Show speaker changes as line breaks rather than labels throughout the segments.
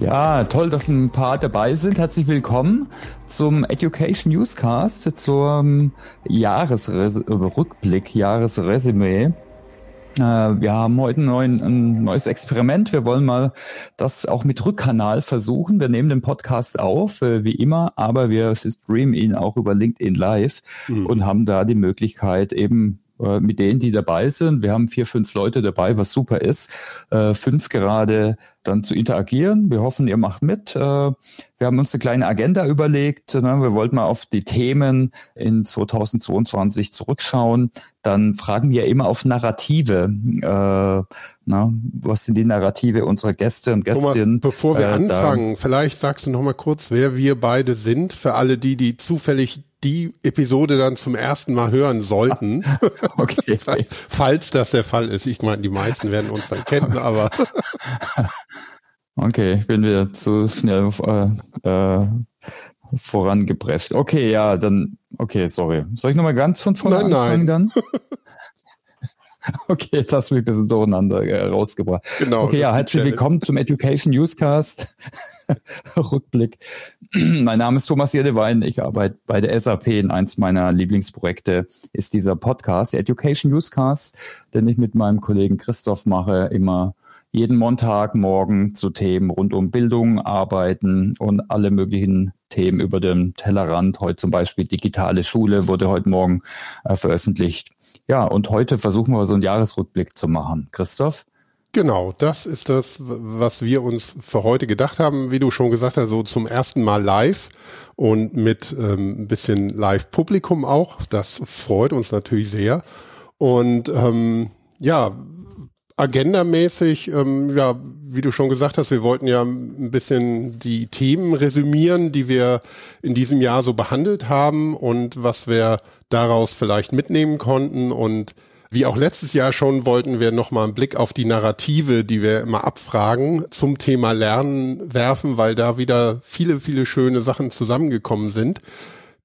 Ja, toll, dass ein paar dabei sind. Herzlich willkommen zum Education Newscast, zum Jahresrückblick, Jahresresümee. Äh, wir haben heute ein, neuen, ein neues Experiment. Wir wollen mal das auch mit Rückkanal versuchen. Wir nehmen den Podcast auf, äh, wie immer, aber wir streamen ihn auch über LinkedIn Live mhm. und haben da die Möglichkeit eben äh, mit denen, die dabei sind. Wir haben vier, fünf Leute dabei, was super ist. Äh, fünf gerade dann zu interagieren. Wir hoffen, ihr macht mit. Äh, wir haben uns eine kleine Agenda überlegt. Ne? Wir wollten mal auf die Themen in 2022 zurückschauen. Dann fragen wir immer auf Narrative. Äh, na, was sind die Narrative unserer Gäste und Gästinnen?
bevor wir äh, anfangen, vielleicht sagst du noch mal kurz, wer wir beide sind, für alle die, die zufällig die Episode dann zum ersten Mal hören sollten. okay. Falls das der Fall ist. Ich meine, die meisten werden uns dann kennen, aber.
okay, ich bin wieder zu schnell äh, äh, vorangeprescht. Okay, ja, dann, okay, sorry. Soll ich nochmal ganz von vorne nein, anfangen nein. dann? Okay, das du mich ein bisschen durcheinander äh, rausgebracht. Genau. Okay, ja, herzlich willkommen zum Education Newscast. Rückblick. mein Name ist Thomas Jedewein. Ich arbeite bei der SAP. In eins meiner Lieblingsprojekte ist dieser Podcast, Education Newscast, den ich mit meinem Kollegen Christoph mache, immer jeden Montagmorgen zu Themen rund um Bildung, Arbeiten und alle möglichen Themen über den Tellerrand. Heute zum Beispiel digitale Schule wurde heute Morgen äh, veröffentlicht. Ja, und heute versuchen wir so einen Jahresrückblick zu machen. Christoph?
Genau, das ist das, was wir uns für heute gedacht haben. Wie du schon gesagt hast, so zum ersten Mal live und mit ähm, ein bisschen Live-Publikum auch. Das freut uns natürlich sehr. Und ähm, ja, agendamäßig, ähm, ja, wie du schon gesagt hast, wir wollten ja ein bisschen die Themen resümieren, die wir in diesem Jahr so behandelt haben und was wir daraus vielleicht mitnehmen konnten. Und wie auch letztes Jahr schon wollten wir nochmal einen Blick auf die Narrative, die wir immer abfragen, zum Thema Lernen werfen, weil da wieder viele, viele schöne Sachen zusammengekommen sind,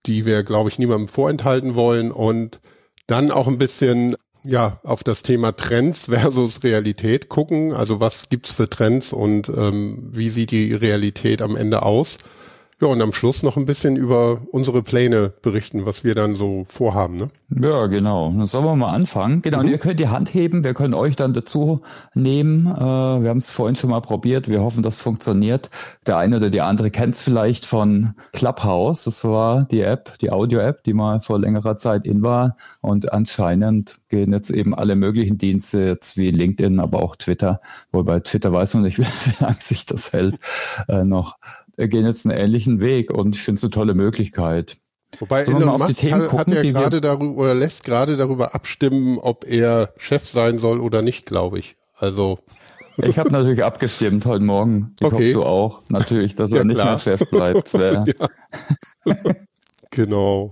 die wir, glaube ich, niemandem vorenthalten wollen. Und dann auch ein bisschen ja auf das Thema Trends versus Realität gucken. Also was gibt's für Trends und ähm, wie sieht die Realität am Ende aus? Ja, und am Schluss noch ein bisschen über unsere Pläne berichten, was wir dann so vorhaben. Ne?
Ja, genau. Dann sollen wir mal anfangen. Genau, mhm. und ihr könnt die Hand heben, wir können euch dann dazu nehmen. Äh, wir haben es vorhin schon mal probiert, wir hoffen, das funktioniert. Der eine oder die andere kennt es vielleicht von Clubhouse. Das war die App, die Audio-App, die mal vor längerer Zeit in war. Und anscheinend gehen jetzt eben alle möglichen Dienste, jetzt wie LinkedIn, aber auch Twitter. Wobei Twitter weiß man nicht, wie lange sich das hält, äh, noch gehen jetzt einen ähnlichen Weg und ich finde es eine tolle Möglichkeit.
Wobei Sollen Elon Musk hat, gucken, hat ja gerade darüber oder lässt gerade darüber abstimmen, ob er Chef sein soll oder nicht, glaube ich. Also
ich habe natürlich abgestimmt heute Morgen. Ich okay. hoffe, du auch. Natürlich, dass er ja, nicht mehr Chef bleibt.
genau.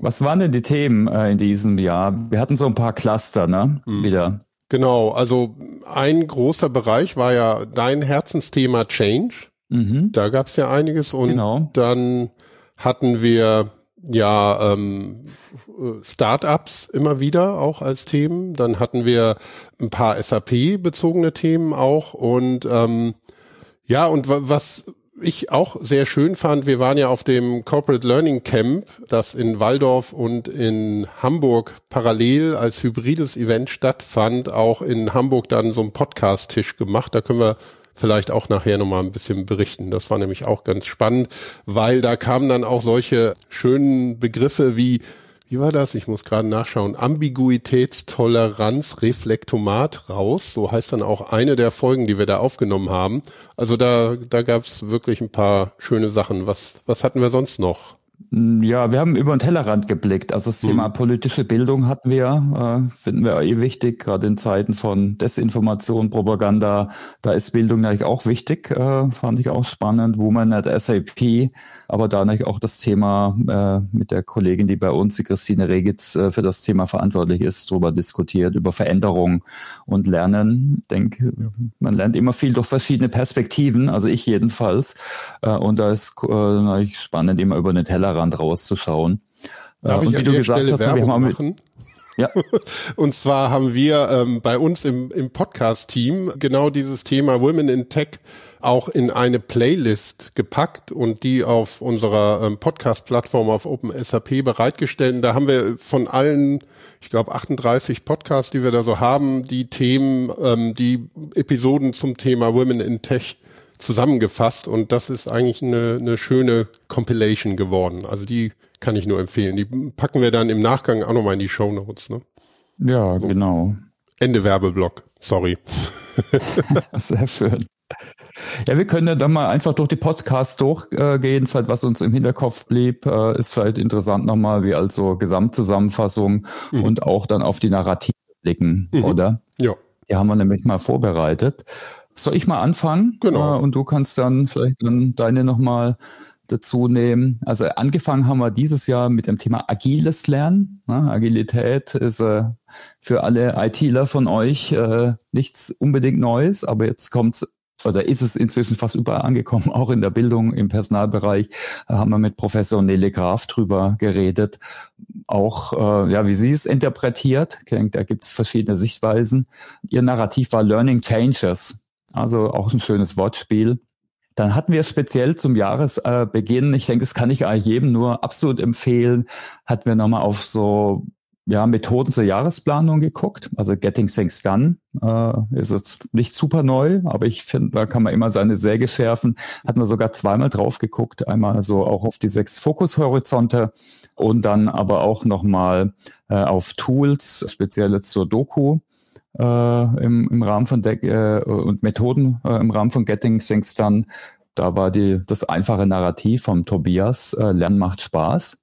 Was waren denn die Themen äh, in diesem Jahr? Wir hatten so ein paar Cluster, ne? Mhm. Wieder.
Genau, also ein großer Bereich war ja dein Herzensthema Change. Mhm. Da gab es ja einiges und genau. dann hatten wir ja ähm, Startups immer wieder auch als Themen. Dann hatten wir ein paar SAP-bezogene Themen auch und ähm, ja und was ich auch sehr schön fand, wir waren ja auf dem Corporate Learning Camp, das in Waldorf und in Hamburg parallel als hybrides Event stattfand, auch in Hamburg dann so einen Podcast-Tisch gemacht. Da können wir vielleicht auch nachher nochmal ein bisschen berichten. Das war nämlich auch ganz spannend, weil da kamen dann auch solche schönen Begriffe wie wie war das? Ich muss gerade nachschauen. Ambiguitätstoleranz, Reflektomat raus. So heißt dann auch eine der Folgen, die wir da aufgenommen haben. Also da, da gab es wirklich ein paar schöne Sachen. Was, was hatten wir sonst noch?
Ja, wir haben über den Tellerrand geblickt. Also das Thema hm. politische Bildung hatten wir, äh, finden wir eh wichtig, gerade in Zeiten von Desinformation, Propaganda. Da ist Bildung natürlich auch wichtig, äh, fand ich auch spannend. Woman at SAP, aber da auch das Thema äh, mit der Kollegin, die bei uns, die Christine Regitz, äh, für das Thema verantwortlich ist, darüber diskutiert, über Veränderung und Lernen. Ich denke, man lernt immer viel durch verschiedene Perspektiven, also ich jedenfalls. Äh, und da ist äh, natürlich spannend, immer über den Tellerrand rauszuschauen.
Darf und ich wie du gesagt Stelle hast, Werbung wir haben machen? Ja. Und zwar haben wir ähm, bei uns im, im Podcast-Team genau dieses Thema Women in Tech auch in eine Playlist gepackt und die auf unserer ähm, Podcast-Plattform auf OpenSAP bereitgestellt. Da haben wir von allen, ich glaube 38 Podcasts, die wir da so haben, die Themen, ähm, die Episoden zum Thema Women in Tech zusammengefasst und das ist eigentlich eine, eine schöne Compilation geworden. Also die kann ich nur empfehlen. Die packen wir dann im Nachgang auch nochmal in die Show Notes. Ne?
Ja, so. genau.
Ende Werbeblock. Sorry.
Sehr schön. Ja, wir können ja dann mal einfach durch die Podcasts durchgehen, vielleicht was uns im Hinterkopf blieb, äh, ist vielleicht interessant nochmal, wie also Gesamtzusammenfassung mhm. und auch dann auf die Narrative blicken, mhm. oder?
Ja.
Die haben wir nämlich mal vorbereitet. Soll ich mal anfangen?
Genau.
Äh, und du kannst dann vielleicht dann deine nochmal dazu nehmen. Also angefangen haben wir dieses Jahr mit dem Thema agiles Lernen. Agilität ist äh, für alle ITler von euch nichts unbedingt Neues, aber jetzt kommt's oder ist es inzwischen fast überall angekommen, auch in der Bildung, im Personalbereich, da haben wir mit Professor Nele Graf drüber geredet, auch äh, ja, wie sie es interpretiert. Denke, da gibt es verschiedene Sichtweisen. Ihr Narrativ war Learning Changes, also auch ein schönes Wortspiel. Dann hatten wir speziell zum Jahresbeginn, ich denke, das kann ich eigentlich jedem nur absolut empfehlen, hatten wir nochmal auf so ja, Methoden zur Jahresplanung geguckt. Also Getting Things Done äh, ist jetzt nicht super neu, aber ich finde, da kann man immer seine Säge schärfen. Hat man sogar zweimal drauf geguckt. Einmal so auch auf die sechs Fokushorizonte und dann aber auch nochmal äh, auf Tools, speziell zur Doku. Äh, im, im Rahmen von De äh, und Methoden äh, im Rahmen von Getting Things Done. Da war die, das einfache Narrativ vom Tobias, äh, Lernen macht Spaß.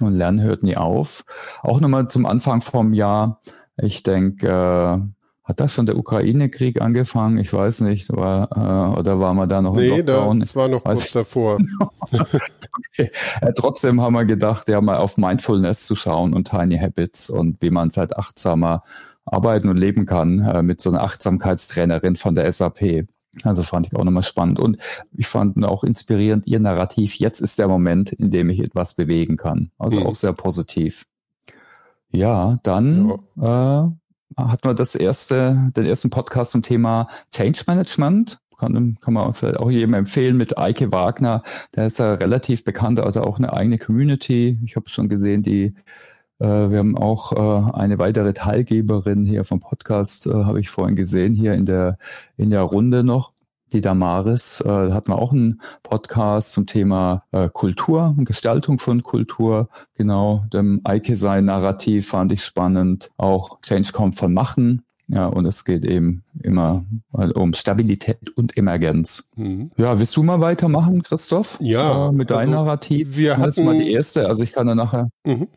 Und Lernen hört nie auf. Auch nochmal zum Anfang vom Jahr. Ich denke, äh, hat das schon der Ukraine-Krieg angefangen? Ich weiß nicht. War, äh, oder war man da noch
nee, im Lockdown? Nee, das war noch weiß kurz davor.
okay. ja, trotzdem haben wir gedacht, ja mal auf Mindfulness zu schauen und Tiny Habits und wie man vielleicht achtsamer arbeiten und leben kann äh, mit so einer Achtsamkeitstrainerin von der SAP. Also fand ich auch nochmal spannend. Und ich fand auch inspirierend ihr Narrativ. Jetzt ist der Moment, in dem ich etwas bewegen kann. Also mhm. auch sehr positiv. Ja, dann ja. Äh, hat man das erste, den ersten Podcast zum Thema Change Management. Kann, kann man vielleicht auch jedem empfehlen mit Eike Wagner. Der ist ja relativ bekannt, also auch eine eigene Community. Ich habe schon gesehen, die wir haben auch äh, eine weitere Teilgeberin hier vom Podcast, äh, habe ich vorhin gesehen, hier in der, in der Runde noch. Die Damaris äh, hatten wir auch einen Podcast zum Thema äh, Kultur und Gestaltung von Kultur. Genau, dem Eike sein Narrativ fand ich spannend. Auch Change kommt von Machen. Ja, und es geht eben immer um Stabilität und Emergenz. Mhm. Ja, willst du mal weitermachen, Christoph?
Ja.
Äh, mit deinem also Narrativ?
Wir hatten, das ist
mal die erste, also ich kann da nachher. Mhm.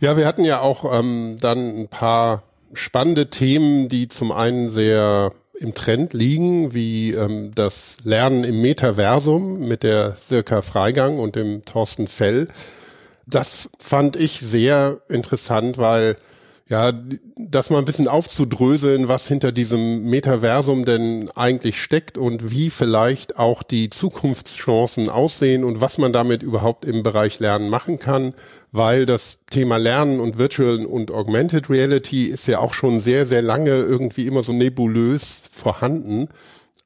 Ja, wir hatten ja auch ähm, dann ein paar spannende Themen, die zum einen sehr im Trend liegen, wie ähm, das Lernen im Metaversum mit der Sirka Freigang und dem Thorsten Fell. Das fand ich sehr interessant, weil ja, das mal ein bisschen aufzudröseln, was hinter diesem Metaversum denn eigentlich steckt und wie vielleicht auch die Zukunftschancen aussehen und was man damit überhaupt im Bereich Lernen machen kann, weil das Thema Lernen und Virtual und Augmented Reality ist ja auch schon sehr, sehr lange irgendwie immer so nebulös vorhanden.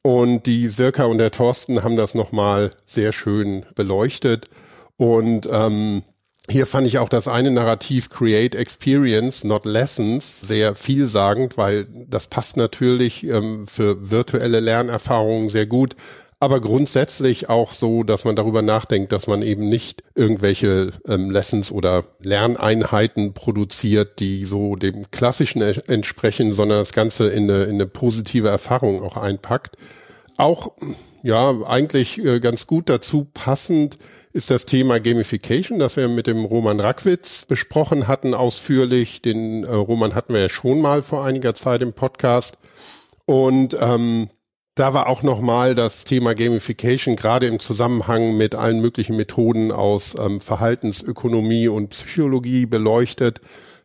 Und die Sirka und der Thorsten haben das nochmal sehr schön beleuchtet. Und ähm, hier fand ich auch das eine Narrativ Create Experience, not Lessons sehr vielsagend, weil das passt natürlich ähm, für virtuelle Lernerfahrungen sehr gut, aber grundsätzlich auch so, dass man darüber nachdenkt, dass man eben nicht irgendwelche ähm, Lessons oder Lerneinheiten produziert, die so dem klassischen entsprechen, sondern das Ganze in eine, in eine positive Erfahrung auch einpackt. Auch ja, eigentlich äh, ganz gut dazu passend ist das Thema Gamification, das wir mit dem Roman Rackwitz besprochen hatten ausführlich. Den äh, Roman hatten wir ja schon mal vor einiger Zeit im Podcast. Und ähm, da war auch nochmal das Thema Gamification gerade im Zusammenhang mit allen möglichen Methoden aus ähm, Verhaltensökonomie und Psychologie beleuchtet.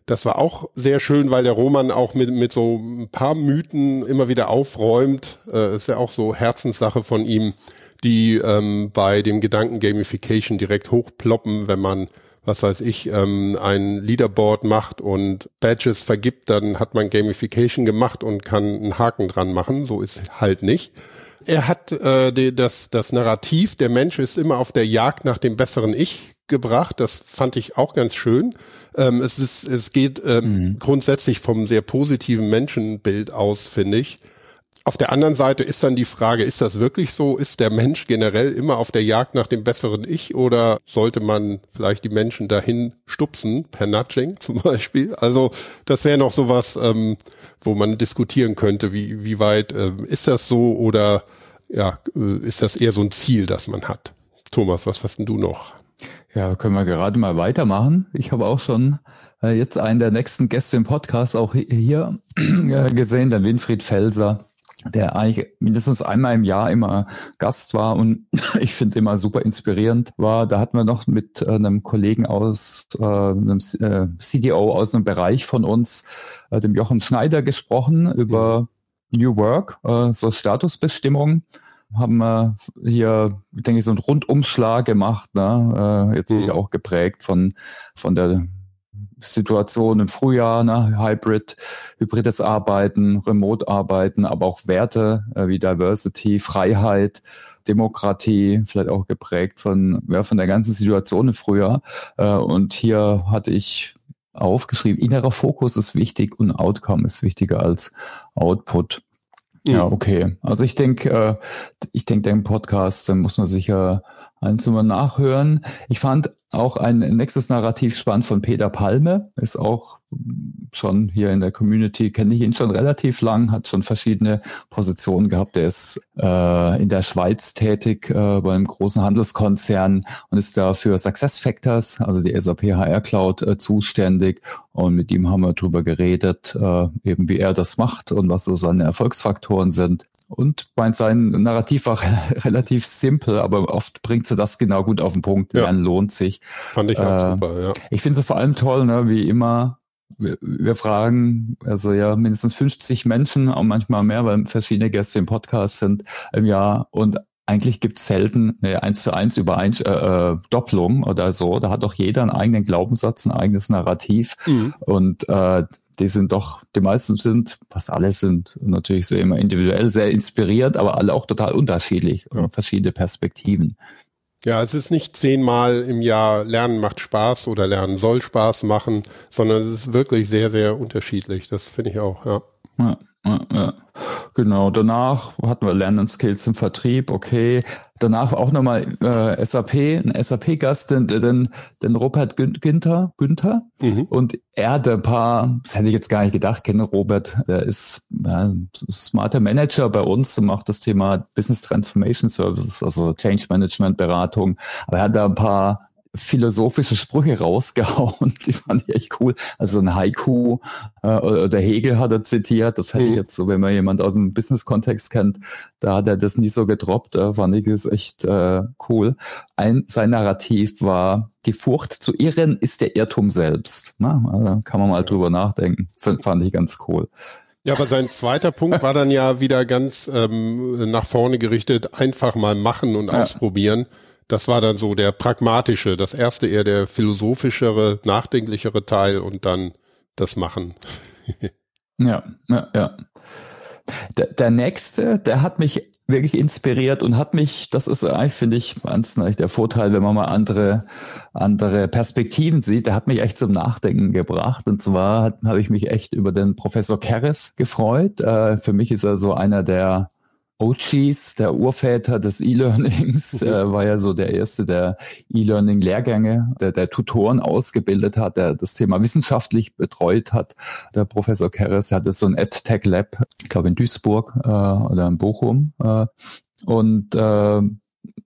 Das war auch sehr schön, weil der Roman auch mit, mit so ein paar Mythen immer wieder aufräumt. Äh, ist ja auch so Herzenssache von ihm die ähm, bei dem Gedanken Gamification direkt hochploppen, wenn man was weiß ich, ähm, ein Leaderboard macht und Badges vergibt, dann hat man Gamification gemacht und kann einen Haken dran machen. So ist halt nicht. Er hat äh, die, das, das Narrativ, der Mensch ist immer auf der Jagd nach dem besseren Ich gebracht. Das fand ich auch ganz schön. Ähm, es, ist, es geht ähm, mhm. grundsätzlich vom sehr positiven Menschenbild aus, finde ich. Auf der anderen Seite ist dann die Frage, ist das wirklich so? Ist der Mensch generell immer auf der Jagd nach dem besseren Ich oder sollte man vielleicht die Menschen dahin stupsen, per Nudging zum Beispiel? Also das wäre noch sowas, ähm, wo man diskutieren könnte, wie, wie weit ähm, ist das so oder ja, äh, ist das eher so ein Ziel, das man hat? Thomas, was hast denn du noch?
Ja, können wir gerade mal weitermachen. Ich habe auch schon äh, jetzt einen der nächsten Gäste im Podcast auch hier äh, gesehen, der Winfried Felser der eigentlich mindestens einmal im Jahr immer Gast war und ich finde immer super inspirierend war. Da hatten wir noch mit äh, einem Kollegen aus äh, einem äh, CDO aus einem Bereich von uns, äh, dem Jochen Schneider, gesprochen über New Work, äh, so Statusbestimmung. Haben wir hier, denke ich, so einen Rundumschlag gemacht, ne? äh, jetzt mhm. auch geprägt von, von der Situation im Frühjahr, ne, Hybrid, hybrides Arbeiten, Remote-Arbeiten, aber auch Werte äh, wie Diversity, Freiheit, Demokratie, vielleicht auch geprägt von, ja, von der ganzen Situation im Frühjahr. Äh, und hier hatte ich aufgeschrieben, innerer Fokus ist wichtig und Outcome ist wichtiger als Output. Ja, mhm. okay. Also ich denke, äh, ich denke, den Podcast, den muss man sicher eins mal nachhören. Ich fand auch ein nächstes Narrativ spannend von Peter Palme, ist auch schon hier in der Community, kenne ich ihn schon relativ lang, hat schon verschiedene Positionen gehabt. Er ist äh, in der Schweiz tätig äh, bei einem großen Handelskonzern und ist da für Success Factors, also die SAP HR Cloud, äh, zuständig. Und mit ihm haben wir darüber geredet, äh, eben wie er das macht und was so seine Erfolgsfaktoren sind. Und mein sein Narrativ war relativ simpel, aber oft bringt sie das genau gut auf den Punkt. Ja. Lernen lohnt sich.
Fand ich auch äh, super, ja.
Ich finde es vor allem toll, ne, wie immer, wir, wir, fragen, also ja, mindestens 50 Menschen, auch manchmal mehr, weil verschiedene Gäste im Podcast sind im Jahr und eigentlich gibt es selten eine eins zu eins über äh, äh, Doppelung oder so. Da hat doch jeder einen eigenen Glaubenssatz, ein eigenes Narrativ. Mhm. Und äh, die sind doch, die meisten sind, fast alle sind natürlich so immer individuell sehr inspiriert, aber alle auch total unterschiedlich und verschiedene Perspektiven.
Ja, es ist nicht zehnmal im Jahr Lernen macht Spaß oder Lernen soll Spaß machen, sondern es ist wirklich sehr, sehr unterschiedlich. Das finde ich auch, ja.
ja. Ja, ja. Genau, danach hatten wir Lernen Skills im Vertrieb, okay. Danach auch nochmal äh, SAP, ein SAP-Gast, den, den, den Robert Günther, Günther. Mhm. Und er hatte ein paar, das hätte ich jetzt gar nicht gedacht, kenne Robert, der ist ja, smarter Manager bei uns und macht das Thema Business Transformation Services, also Change Management Beratung. Aber er hat da ein paar philosophische Sprüche rausgehauen, die fand ich echt cool. Also ein Haiku, äh, der Hegel hat er zitiert, das hätte ich mhm. jetzt so, wenn man jemand aus dem Business-Kontext kennt, da hat er das nie so gedroppt, da fand ich es echt äh, cool. Ein, sein Narrativ war, die Furcht zu irren ist der Irrtum selbst. Na, also kann man mal drüber nachdenken, fand, fand ich ganz cool.
Ja, aber sein zweiter Punkt war dann ja wieder ganz ähm, nach vorne gerichtet, einfach mal machen und ja. ausprobieren. Das war dann so der pragmatische, das erste eher der philosophischere, nachdenklichere Teil und dann das Machen.
ja, ja, ja. Der, der nächste, der hat mich wirklich inspiriert und hat mich, das ist eigentlich, finde ich, ganz der Vorteil, wenn man mal andere, andere Perspektiven sieht, der hat mich echt zum Nachdenken gebracht. Und zwar habe ich mich echt über den Professor Keres gefreut. Äh, für mich ist er so einer der OGs, der Urväter des E-Learnings, mhm. äh, war ja so der erste, der E-Learning-Lehrgänge, der, der Tutoren ausgebildet hat, der das Thema wissenschaftlich betreut hat. Der Professor Keres hatte so ein EdTech Lab, ich glaube in Duisburg äh, oder in Bochum. Äh, und äh,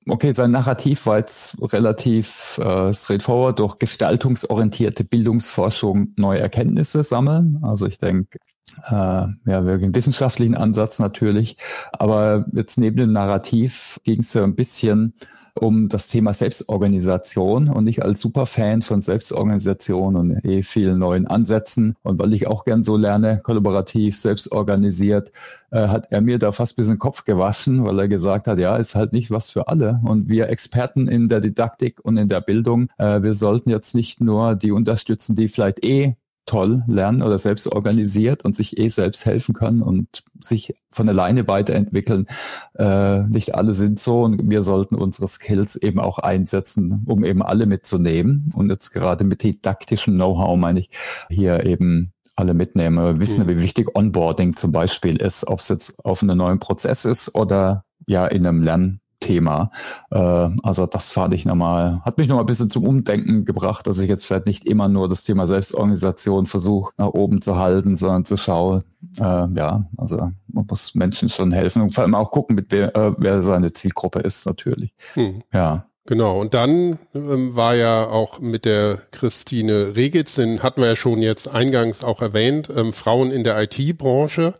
okay, sein Narrativ war jetzt relativ äh, straightforward durch gestaltungsorientierte Bildungsforschung neue Erkenntnisse sammeln. Also ich denke, äh, ja, wirklich wissenschaftlichen Ansatz natürlich. Aber jetzt neben dem Narrativ ging es ja ein bisschen um das Thema Selbstorganisation und ich als Superfan von Selbstorganisation und eh vielen neuen Ansätzen und weil ich auch gern so lerne, kollaborativ, selbstorganisiert, äh, hat er mir da fast ein bisschen Kopf gewaschen, weil er gesagt hat, ja, ist halt nicht was für alle und wir Experten in der Didaktik und in der Bildung, äh, wir sollten jetzt nicht nur die unterstützen, die vielleicht eh toll lernen oder selbst organisiert und sich eh selbst helfen können und sich von alleine weiterentwickeln. Äh, nicht alle sind so und wir sollten unsere Skills eben auch einsetzen, um eben alle mitzunehmen. Und jetzt gerade mit didaktischem Know-how meine ich hier eben alle mitnehmen. Wir wissen, mhm. wie wichtig Onboarding zum Beispiel ist, ob es jetzt auf einem neuen Prozess ist oder ja in einem Lern Thema. Äh, also das fand ich nochmal, hat mich nochmal ein bisschen zum Umdenken gebracht, dass ich jetzt vielleicht nicht immer nur das Thema Selbstorganisation versuche nach oben zu halten, sondern zu schauen, äh, ja, also man muss Menschen schon helfen und vor allem auch gucken, mit wer, äh, wer seine Zielgruppe ist natürlich. Hm.
Ja. Genau, und dann ähm, war ja auch mit der Christine Regitz, den hatten wir ja schon jetzt eingangs auch erwähnt, ähm, Frauen in der IT-Branche.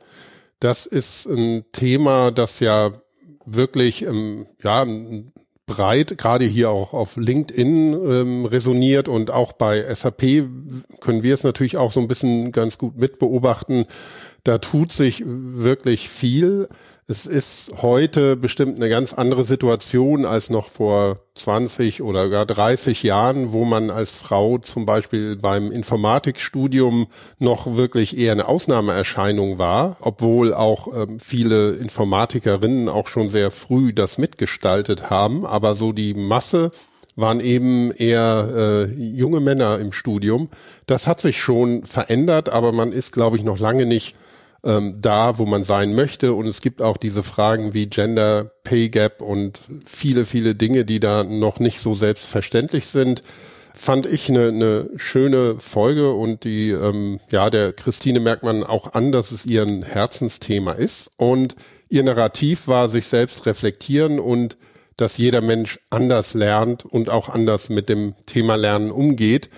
Das ist ein Thema, das ja wirklich ähm, ja breit, gerade hier auch auf LinkedIn ähm, resoniert und auch bei SAP können wir es natürlich auch so ein bisschen ganz gut mitbeobachten. Da tut sich wirklich viel. Es ist heute bestimmt eine ganz andere Situation als noch vor 20 oder gar 30 Jahren, wo man als Frau zum Beispiel beim Informatikstudium noch wirklich eher eine Ausnahmeerscheinung war, obwohl auch ähm, viele Informatikerinnen auch schon sehr früh das mitgestaltet haben. Aber so die Masse waren eben eher äh, junge Männer im Studium. Das hat sich schon verändert, aber man ist, glaube ich, noch lange nicht ähm, da, wo man sein möchte. Und es gibt auch diese Fragen wie Gender Pay Gap und viele, viele Dinge, die da noch nicht so selbstverständlich sind. Fand ich eine, eine schöne Folge und die, ähm, ja, der Christine merkt man auch an, dass es ihr ein Herzensthema ist. Und ihr Narrativ war sich selbst reflektieren und dass jeder Mensch anders lernt und auch anders mit dem Thema Lernen umgeht.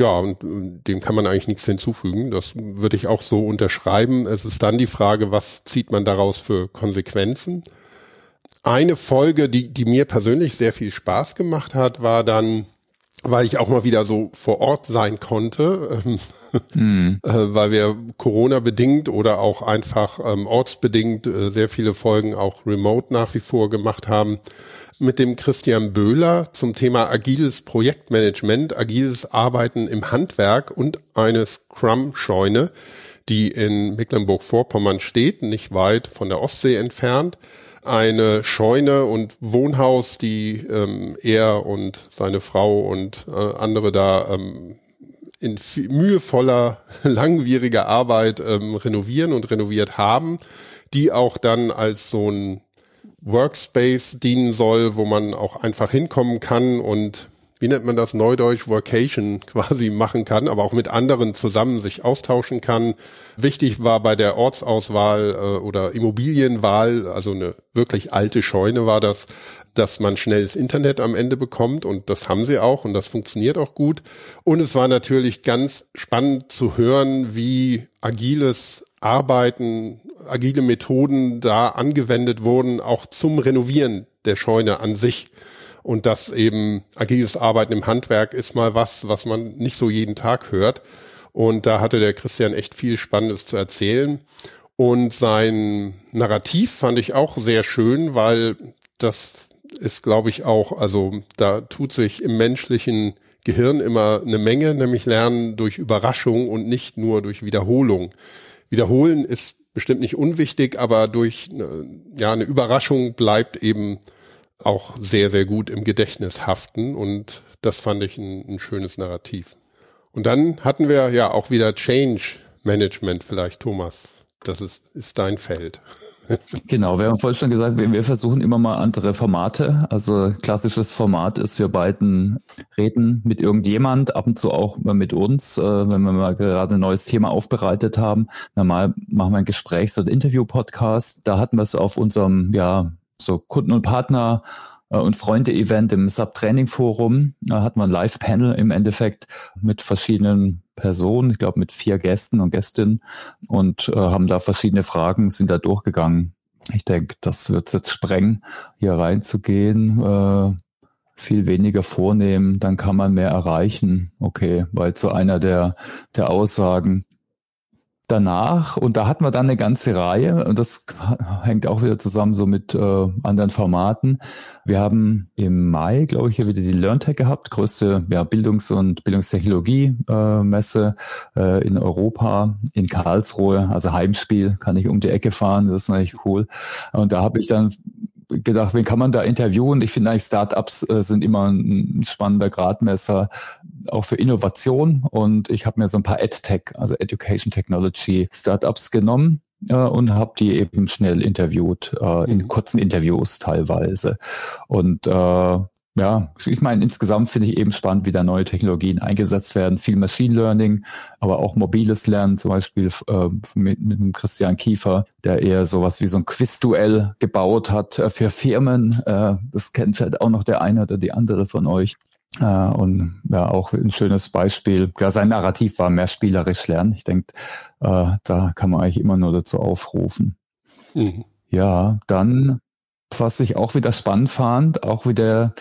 Ja, und äh, dem kann man eigentlich nichts hinzufügen. Das würde ich auch so unterschreiben. Es ist dann die Frage, was zieht man daraus für Konsequenzen? Eine Folge, die, die mir persönlich sehr viel Spaß gemacht hat, war dann, weil ich auch mal wieder so vor Ort sein konnte, mhm. äh, weil wir Corona bedingt oder auch einfach ähm, ortsbedingt äh, sehr viele Folgen auch remote nach wie vor gemacht haben mit dem Christian Böhler zum Thema agiles Projektmanagement, agiles Arbeiten im Handwerk und eine Scrum-Scheune, die in Mecklenburg-Vorpommern steht, nicht weit von der Ostsee entfernt. Eine Scheune und Wohnhaus, die ähm, er und seine Frau und äh, andere da ähm, in mühevoller, langwieriger Arbeit ähm, renovieren und renoviert haben, die auch dann als so ein Workspace dienen soll, wo man auch einfach hinkommen kann und wie nennt man das Neudeutsch Workation quasi machen kann, aber auch mit anderen zusammen sich austauschen kann. Wichtig war bei der Ortsauswahl äh, oder Immobilienwahl, also eine wirklich alte Scheune war das, dass man schnelles Internet am Ende bekommt und das haben sie auch und das funktioniert auch gut. Und es war natürlich ganz spannend zu hören, wie agiles Arbeiten agile Methoden da angewendet wurden, auch zum Renovieren der Scheune an sich. Und das eben agiles Arbeiten im Handwerk ist mal was, was man nicht so jeden Tag hört. Und da hatte der Christian echt viel Spannendes zu erzählen. Und sein Narrativ fand ich auch sehr schön, weil das ist, glaube ich, auch, also da tut sich im menschlichen Gehirn immer eine Menge, nämlich lernen durch Überraschung und nicht nur durch Wiederholung. Wiederholen ist bestimmt nicht unwichtig, aber durch eine, ja eine Überraschung bleibt eben auch sehr, sehr gut im Gedächtnis haften und das fand ich ein, ein schönes Narrativ. Und dann hatten wir ja auch wieder Change Management vielleicht, Thomas. Das ist, ist dein Feld.
Genau, wir haben vorhin schon gesagt, wir, wir, versuchen immer mal andere Formate. Also klassisches Format ist, wir beiden reden mit irgendjemand, ab und zu auch mit uns, äh, wenn wir mal gerade ein neues Thema aufbereitet haben. Normal machen wir ein Gesprächs- und Interview-Podcast. Da hatten wir es auf unserem, ja, so Kunden- und Partner- und Freunde-Event im Sub-Training-Forum. Da hatten wir ein Live-Panel im Endeffekt mit verschiedenen Personen, ich glaube mit vier Gästen und Gästinnen und äh, haben da verschiedene Fragen, sind da durchgegangen. Ich denke, das wird jetzt sprengen, hier reinzugehen. Äh, viel weniger vornehmen, dann kann man mehr erreichen. Okay, weil zu einer der, der Aussagen, danach, und da hatten wir dann eine ganze Reihe, und das hängt auch wieder zusammen so mit äh, anderen Formaten. Wir haben im Mai, glaube ich, ja wieder die LearnTech gehabt, größte ja, Bildungs- und Bildungstechnologie-Messe äh, äh, in Europa, in Karlsruhe, also Heimspiel, kann ich um die Ecke fahren, das ist natürlich cool. Und da habe ich dann gedacht, wen kann man da interviewen? Ich finde eigentlich Startups äh, sind immer ein spannender Gradmesser, auch für Innovation. Und ich habe mir so ein paar EdTech, also Education Technology Startups genommen äh, und habe die eben schnell interviewt, äh, in mhm. kurzen Interviews teilweise. Und äh, ja, ich meine, insgesamt finde ich eben spannend, wie da neue Technologien eingesetzt werden. Viel Machine Learning, aber auch mobiles Lernen, zum Beispiel äh, mit, mit dem Christian Kiefer, der eher sowas wie so ein Quizduell gebaut hat äh, für Firmen. Äh, das kennt vielleicht auch noch der eine oder die andere von euch. Äh, und ja, auch ein schönes Beispiel. Ja, sein Narrativ war mehr spielerisch lernen. Ich denke, äh, da kann man eigentlich immer nur dazu aufrufen. Mhm. Ja, dann was ich auch wieder spannend fand, auch wieder,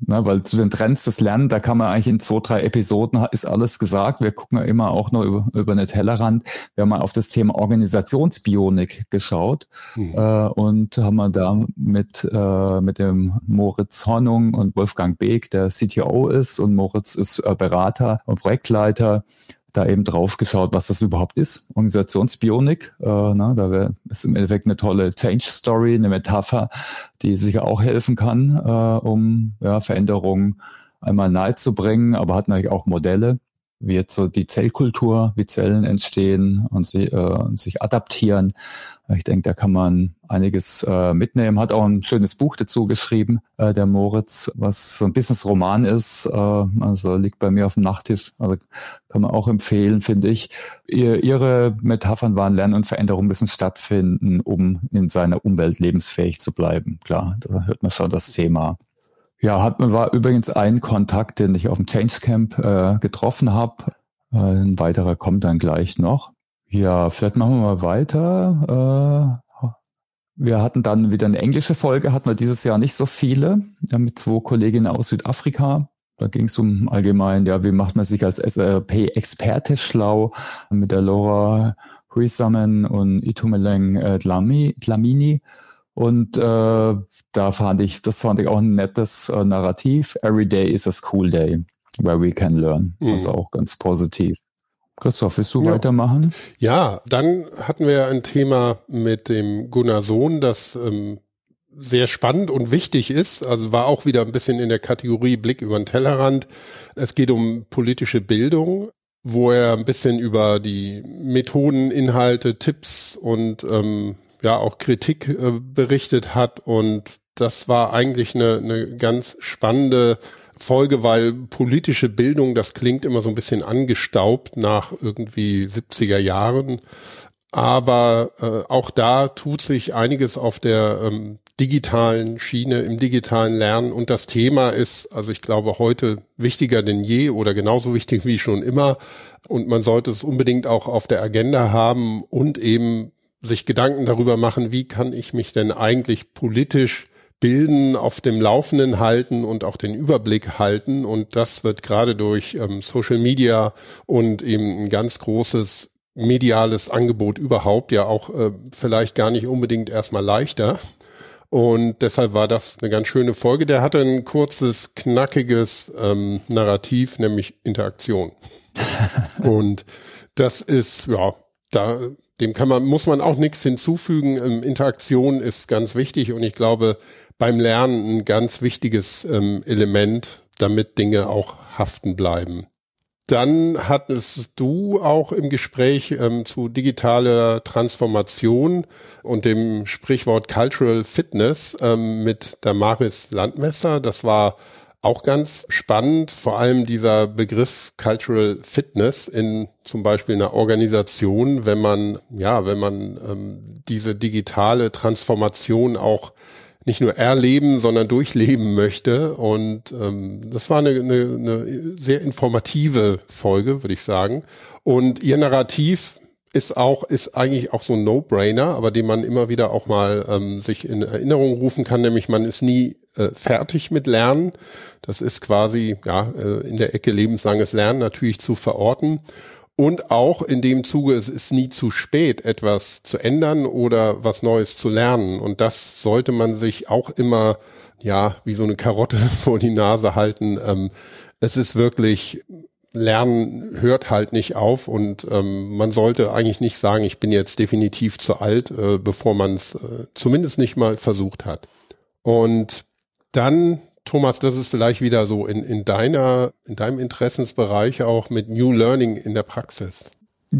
na, weil zu den Trends des Lernen, da kann man eigentlich in zwei, drei Episoden ist alles gesagt. Wir gucken ja immer auch noch über, über eine Tellerrand. Wir haben mal auf das Thema Organisationsbionik geschaut mhm. äh, und haben wir da mit, äh, mit dem Moritz Hornung und Wolfgang Beek, der CTO ist und Moritz ist äh, Berater und Projektleiter da eben drauf geschaut, was das überhaupt ist. Organisationsbionik, äh, na, da ist im Endeffekt eine tolle Change Story, eine Metapher, die sicher auch helfen kann, äh, um ja, Veränderungen einmal nahe zu bringen, aber hat natürlich auch Modelle jetzt so die Zellkultur, wie Zellen entstehen und sie, äh, sich adaptieren. Ich denke, da kann man einiges äh, mitnehmen. Hat auch ein schönes Buch dazu geschrieben, äh, der Moritz, was so ein Business-Roman ist. Äh, also liegt bei mir auf dem Nachttisch. Also kann man auch empfehlen, finde ich. Ihr, ihre Metaphern waren Lernen und Veränderung müssen stattfinden, um in seiner Umwelt lebensfähig zu bleiben. Klar, da hört man schon das Thema. Ja, hat, war übrigens ein Kontakt, den ich auf dem Change Camp äh, getroffen habe. Äh, ein weiterer kommt dann gleich noch. Ja, vielleicht machen wir mal weiter. Äh, wir hatten dann wieder eine englische Folge, hatten wir dieses Jahr nicht so viele, ja, mit zwei Kolleginnen aus Südafrika. Da ging es um allgemein, ja, wie macht man sich als SAP-Experte schlau mit der Laura Huisamen und Itumeleng äh, Dlamini. Und äh, da fand ich, das fand ich auch ein nettes äh, Narrativ. Every day is a school day where we can learn. Mhm. Also auch ganz positiv. Christoph, willst du ja. weitermachen?
Ja, dann hatten wir ein Thema mit dem Gunnar Sohn, das ähm, sehr spannend und wichtig ist. Also war auch wieder ein bisschen in der Kategorie Blick über den Tellerrand. Es geht um politische Bildung, wo er ein bisschen über die Methoden, Inhalte, Tipps und ähm, ja auch Kritik äh, berichtet hat und das war eigentlich eine, eine ganz spannende Folge, weil politische Bildung, das klingt immer so ein bisschen angestaubt nach irgendwie 70er Jahren. Aber äh, auch da tut sich einiges auf der ähm, digitalen Schiene, im digitalen Lernen. Und das Thema ist, also ich glaube, heute wichtiger denn je oder genauso wichtig wie schon immer. Und man sollte es unbedingt auch auf der Agenda haben und eben sich Gedanken darüber machen, wie kann ich mich denn eigentlich politisch bilden, auf dem Laufenden halten und auch den Überblick halten. Und das wird gerade durch ähm, Social Media und eben ein ganz großes mediales Angebot überhaupt ja auch äh, vielleicht gar nicht unbedingt erstmal leichter. Und deshalb war das eine ganz schöne Folge. Der hatte ein kurzes, knackiges ähm, Narrativ, nämlich Interaktion. und das ist, ja, da dem kann man, muss man auch nichts hinzufügen. Ähm, Interaktion ist ganz wichtig und ich glaube, beim Lernen ein ganz wichtiges ähm, Element, damit Dinge auch haften bleiben. Dann hattest du auch im Gespräch ähm, zu digitaler Transformation und dem Sprichwort Cultural Fitness ähm, mit Damaris Landmesser. Das war auch ganz spannend, vor allem dieser Begriff Cultural Fitness in zum Beispiel einer Organisation, wenn man, ja, wenn man ähm, diese digitale Transformation auch nicht nur erleben, sondern durchleben möchte. Und ähm, das war eine, eine, eine sehr informative Folge, würde ich sagen. Und ihr Narrativ ist auch, ist eigentlich auch so ein No-Brainer, aber den man immer wieder auch mal ähm, sich in Erinnerung rufen kann, nämlich man ist nie äh, fertig mit Lernen. Das ist quasi ja äh, in der Ecke lebenslanges Lernen natürlich zu verorten. Und auch in dem Zuge, es ist nie zu spät, etwas zu ändern oder was Neues zu lernen. Und das sollte man sich auch immer, ja, wie so eine Karotte vor die Nase halten. Ähm, es ist wirklich, Lernen hört halt nicht auf und ähm, man sollte eigentlich nicht sagen, ich bin jetzt definitiv zu alt, äh, bevor man es äh, zumindest nicht mal versucht hat. Und dann Thomas, das ist vielleicht wieder so in, in deiner, in deinem Interessensbereich auch mit New Learning in der Praxis.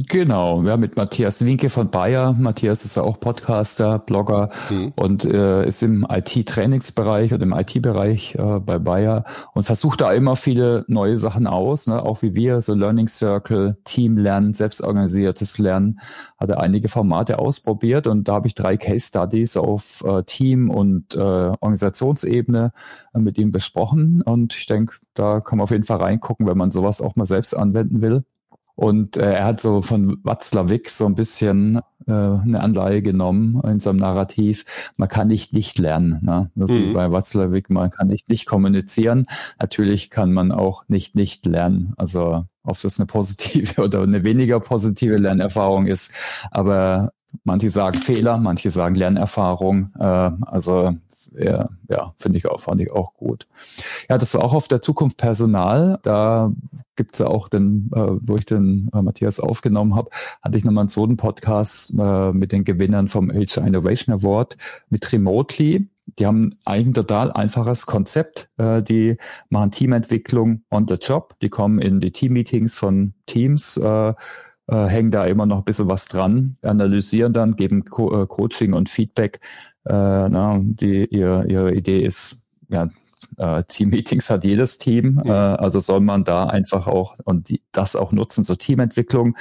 Genau, ja, mit Matthias Winke von Bayer. Matthias ist ja auch Podcaster, Blogger mhm. und äh, ist im IT-Trainingsbereich und im IT-Bereich äh, bei Bayer und versucht da immer viele neue Sachen aus, ne? auch wie wir, so Learning Circle, Team Lernen, selbstorganisiertes Lernen, hat er einige Formate ausprobiert und da habe ich drei Case Studies auf äh, Team- und äh, Organisationsebene äh, mit ihm besprochen und ich denke, da kann man auf jeden Fall reingucken, wenn man sowas auch mal selbst anwenden will. Und äh, er hat so von Watzlawick so ein bisschen äh, eine Anleihe genommen in seinem Narrativ. Man kann nicht nicht lernen. Ne? Also mhm. bei Watzlawick, man kann nicht nicht kommunizieren. Natürlich kann man auch nicht nicht lernen. Also ob das eine positive oder eine weniger positive Lernerfahrung ist. Aber manche sagen Fehler, manche sagen Lernerfahrung. Äh, also ja, ja finde ich auch, fand ich auch gut. Ja, das war auch auf der Zukunft Personal. Da gibt's ja auch den, äh, wo ich den äh, Matthias aufgenommen habe, hatte ich nochmal einen Podcast äh, mit den Gewinnern vom HR Innovation Award mit Remotely. Die haben eigentlich ein total einfaches Konzept. Äh, die machen Teamentwicklung on the job. Die kommen in die Teammeetings von Teams. Äh, äh, hängen da immer noch ein bisschen was dran, analysieren dann, geben Co äh, Coaching und Feedback na, die, ihr, ihre Idee ist, ja, äh, Team-Meetings hat jedes Team, äh, also soll man da einfach auch und die, das auch nutzen zur Teamentwicklung.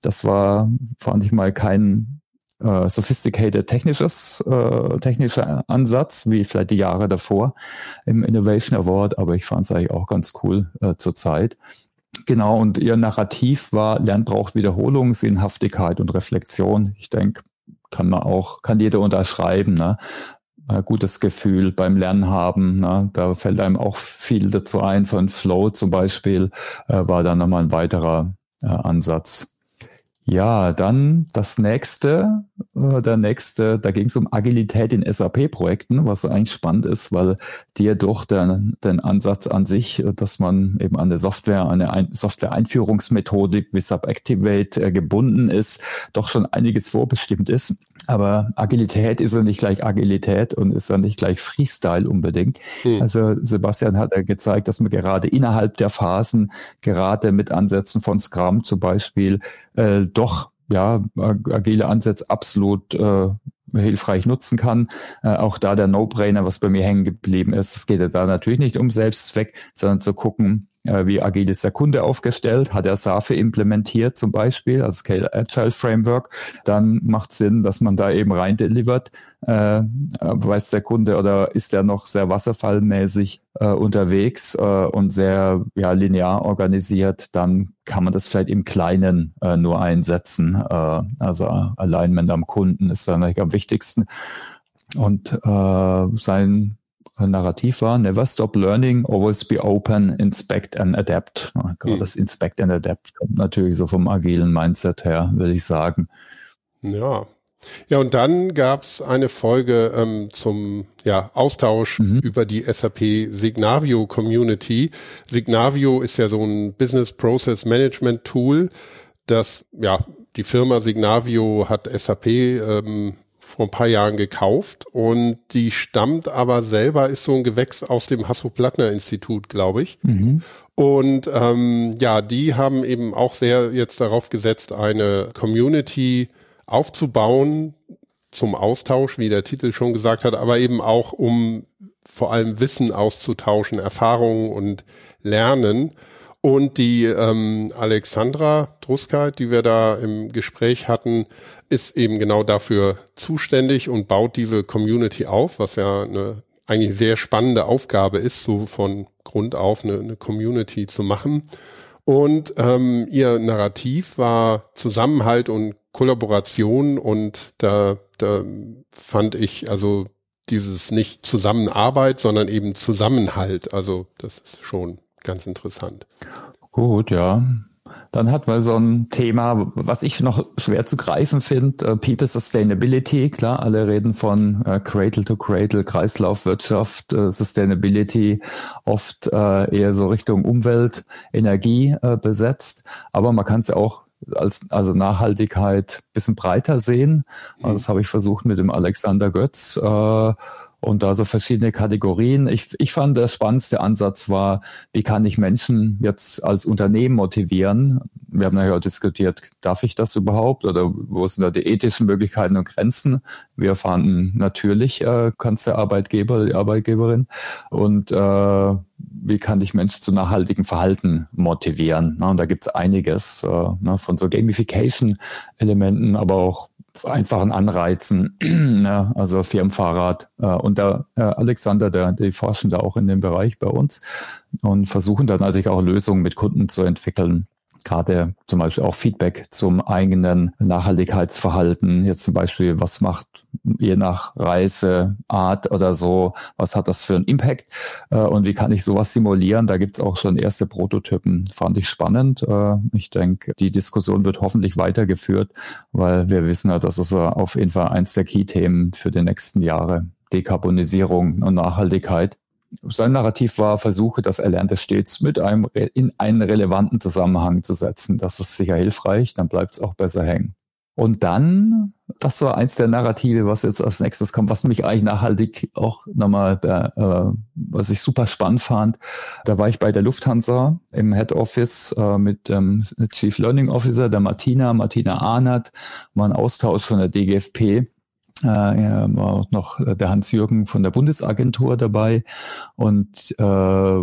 Das war, fand ich mal, kein äh, sophisticated technisches, äh, technischer Ansatz, wie vielleicht die Jahre davor im Innovation Award, aber ich fand es eigentlich auch ganz cool äh, zur Zeit. Genau, und ihr Narrativ war, Lernen braucht Wiederholung, Sinnhaftigkeit und Reflexion. Ich denke, kann man auch, kann jeder unterschreiben, ne? Ein gutes Gefühl beim Lernen haben. Ne? Da fällt einem auch viel dazu ein. Von Flow zum Beispiel äh, war dann nochmal ein weiterer äh, Ansatz. Ja, dann das nächste, äh, der nächste, da ging es um Agilität in SAP-Projekten, was eigentlich spannend ist, weil dir durch den, den Ansatz an sich, dass man eben an der Software, eine Ein Software-Einführungsmethodik wie Subactivate äh, gebunden ist, doch schon einiges vorbestimmt ist. Aber Agilität ist ja nicht gleich Agilität und ist ja nicht gleich Freestyle unbedingt. Hm. Also Sebastian hat ja gezeigt, dass man gerade innerhalb der Phasen, gerade mit Ansätzen von Scrum zum Beispiel, äh, doch ja agile Ansätze absolut äh, hilfreich nutzen kann. Äh, auch da der No-Brainer, was bei mir hängen geblieben ist. Es geht ja da natürlich nicht um Selbstzweck, sondern zu gucken, wie agil ist der Kunde aufgestellt, hat er SAFe implementiert zum Beispiel, also Scale Agile Framework, dann macht Sinn, dass man da eben rein delivert. Äh, weiß der Kunde oder ist er noch sehr wasserfallmäßig äh, unterwegs äh, und sehr ja, linear organisiert, dann kann man das vielleicht im Kleinen äh, nur einsetzen. Äh, also Alignment am Kunden ist dann am wichtigsten. Und äh, sein Narrativ war, never stop learning, always be open, inspect and adapt. Gerade mhm. das Inspect and Adapt kommt natürlich so vom agilen Mindset her, würde ich sagen.
Ja. Ja, und dann gab's eine Folge ähm, zum ja, Austausch mhm. über die SAP Signavio Community. Signavio ist ja so ein Business Process Management Tool, das ja die Firma Signavio hat SAP ähm, vor ein paar Jahren gekauft und die stammt aber selber, ist so ein Gewächs aus dem Hasso-Plattner-Institut, glaube ich. Mhm. Und ähm, ja, die haben eben auch sehr jetzt darauf gesetzt, eine Community aufzubauen zum Austausch, wie der Titel schon gesagt hat, aber eben auch um vor allem Wissen auszutauschen, Erfahrungen und Lernen. Und die ähm, Alexandra Druska, die wir da im Gespräch hatten, ist eben genau dafür zuständig und baut diese Community auf, was ja eine eigentlich sehr spannende Aufgabe ist, so von Grund auf eine, eine Community zu machen. Und ähm, ihr Narrativ war Zusammenhalt und Kollaboration und da, da fand ich also dieses nicht Zusammenarbeit, sondern eben Zusammenhalt. Also das ist schon ganz interessant.
Gut, ja. Dann hat man so ein Thema, was ich noch schwer zu greifen finde, uh, People Sustainability. Klar, alle reden von uh, Cradle to Cradle, Kreislaufwirtschaft, uh, Sustainability, oft eher so Richtung Umwelt, Energie besetzt. Aber man kann es ja auch als also Nachhaltigkeit bisschen breiter sehen. Mhm. Das habe ich versucht mit dem Alexander Götz. Und da so verschiedene Kategorien. Ich, ich fand, der spannendste Ansatz war, wie kann ich Menschen jetzt als Unternehmen motivieren? Wir haben ja diskutiert, darf ich das überhaupt oder wo sind da die ethischen Möglichkeiten und Grenzen? Wir fanden natürlich, äh, kannst der Arbeitgeber, die Arbeitgeberin und äh, wie kann ich Menschen zu nachhaltigem Verhalten motivieren? Na, und da gibt's einiges äh, ne, von so Gamification-Elementen, aber auch einfachen Anreizen, ne? also Firmenfahrrad. Äh, und da äh, Alexander, der, die forschen da auch in dem Bereich bei uns und versuchen dann natürlich auch Lösungen mit Kunden zu entwickeln gerade zum Beispiel auch Feedback zum eigenen Nachhaltigkeitsverhalten. Jetzt zum Beispiel, was macht je nach Reiseart oder so, was hat das für einen Impact äh, und wie kann ich sowas simulieren? Da gibt's auch schon erste Prototypen. Fand ich spannend. Äh, ich denke, die Diskussion wird hoffentlich weitergeführt, weil wir wissen ja, das ist auf jeden Fall eins der Key-Themen für die nächsten Jahre. Dekarbonisierung und Nachhaltigkeit sein Narrativ war, versuche das Erlernte stets mit einem in einen relevanten Zusammenhang zu setzen. Das ist sicher hilfreich, dann bleibt es auch besser hängen. Und dann, das war eins der Narrative, was jetzt als nächstes kommt, was mich eigentlich nachhaltig auch nochmal, äh, was ich super spannend fand. Da war ich bei der Lufthansa im Head Office äh, mit dem Chief Learning Officer, der Martina, Martina Ahnert, war ein Austausch von der DGFP äh, war auch noch der Hans-Jürgen von der Bundesagentur dabei. Und äh,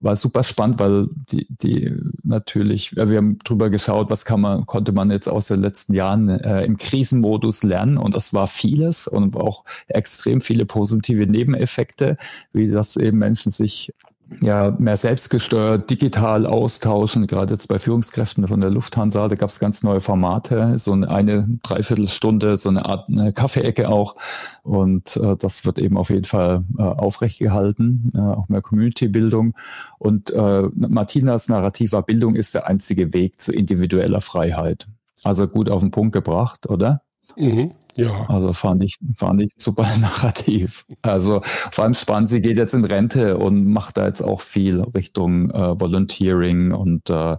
war super spannend, weil die, die natürlich, wir haben drüber geschaut, was kann man, konnte man jetzt aus den letzten Jahren äh, im Krisenmodus lernen. Und das war vieles und auch extrem viele positive Nebeneffekte, wie das eben Menschen sich ja, mehr selbstgesteuert, digital austauschen, gerade jetzt bei Führungskräften von der Lufthansa, da gab es ganz neue Formate, so eine, eine Dreiviertelstunde, so eine Art eine Kaffeeecke auch. Und äh, das wird eben auf jeden Fall äh, aufrecht gehalten, äh, auch mehr Community-Bildung. Und äh, Martinas narrativer Bildung ist der einzige Weg zu individueller Freiheit. Also gut auf den Punkt gebracht, oder? Mhm. Ja. Also fand ich, fand ich super narrativ. Also vor allem spannend, sie geht jetzt in Rente und macht da jetzt auch viel Richtung äh, Volunteering und äh,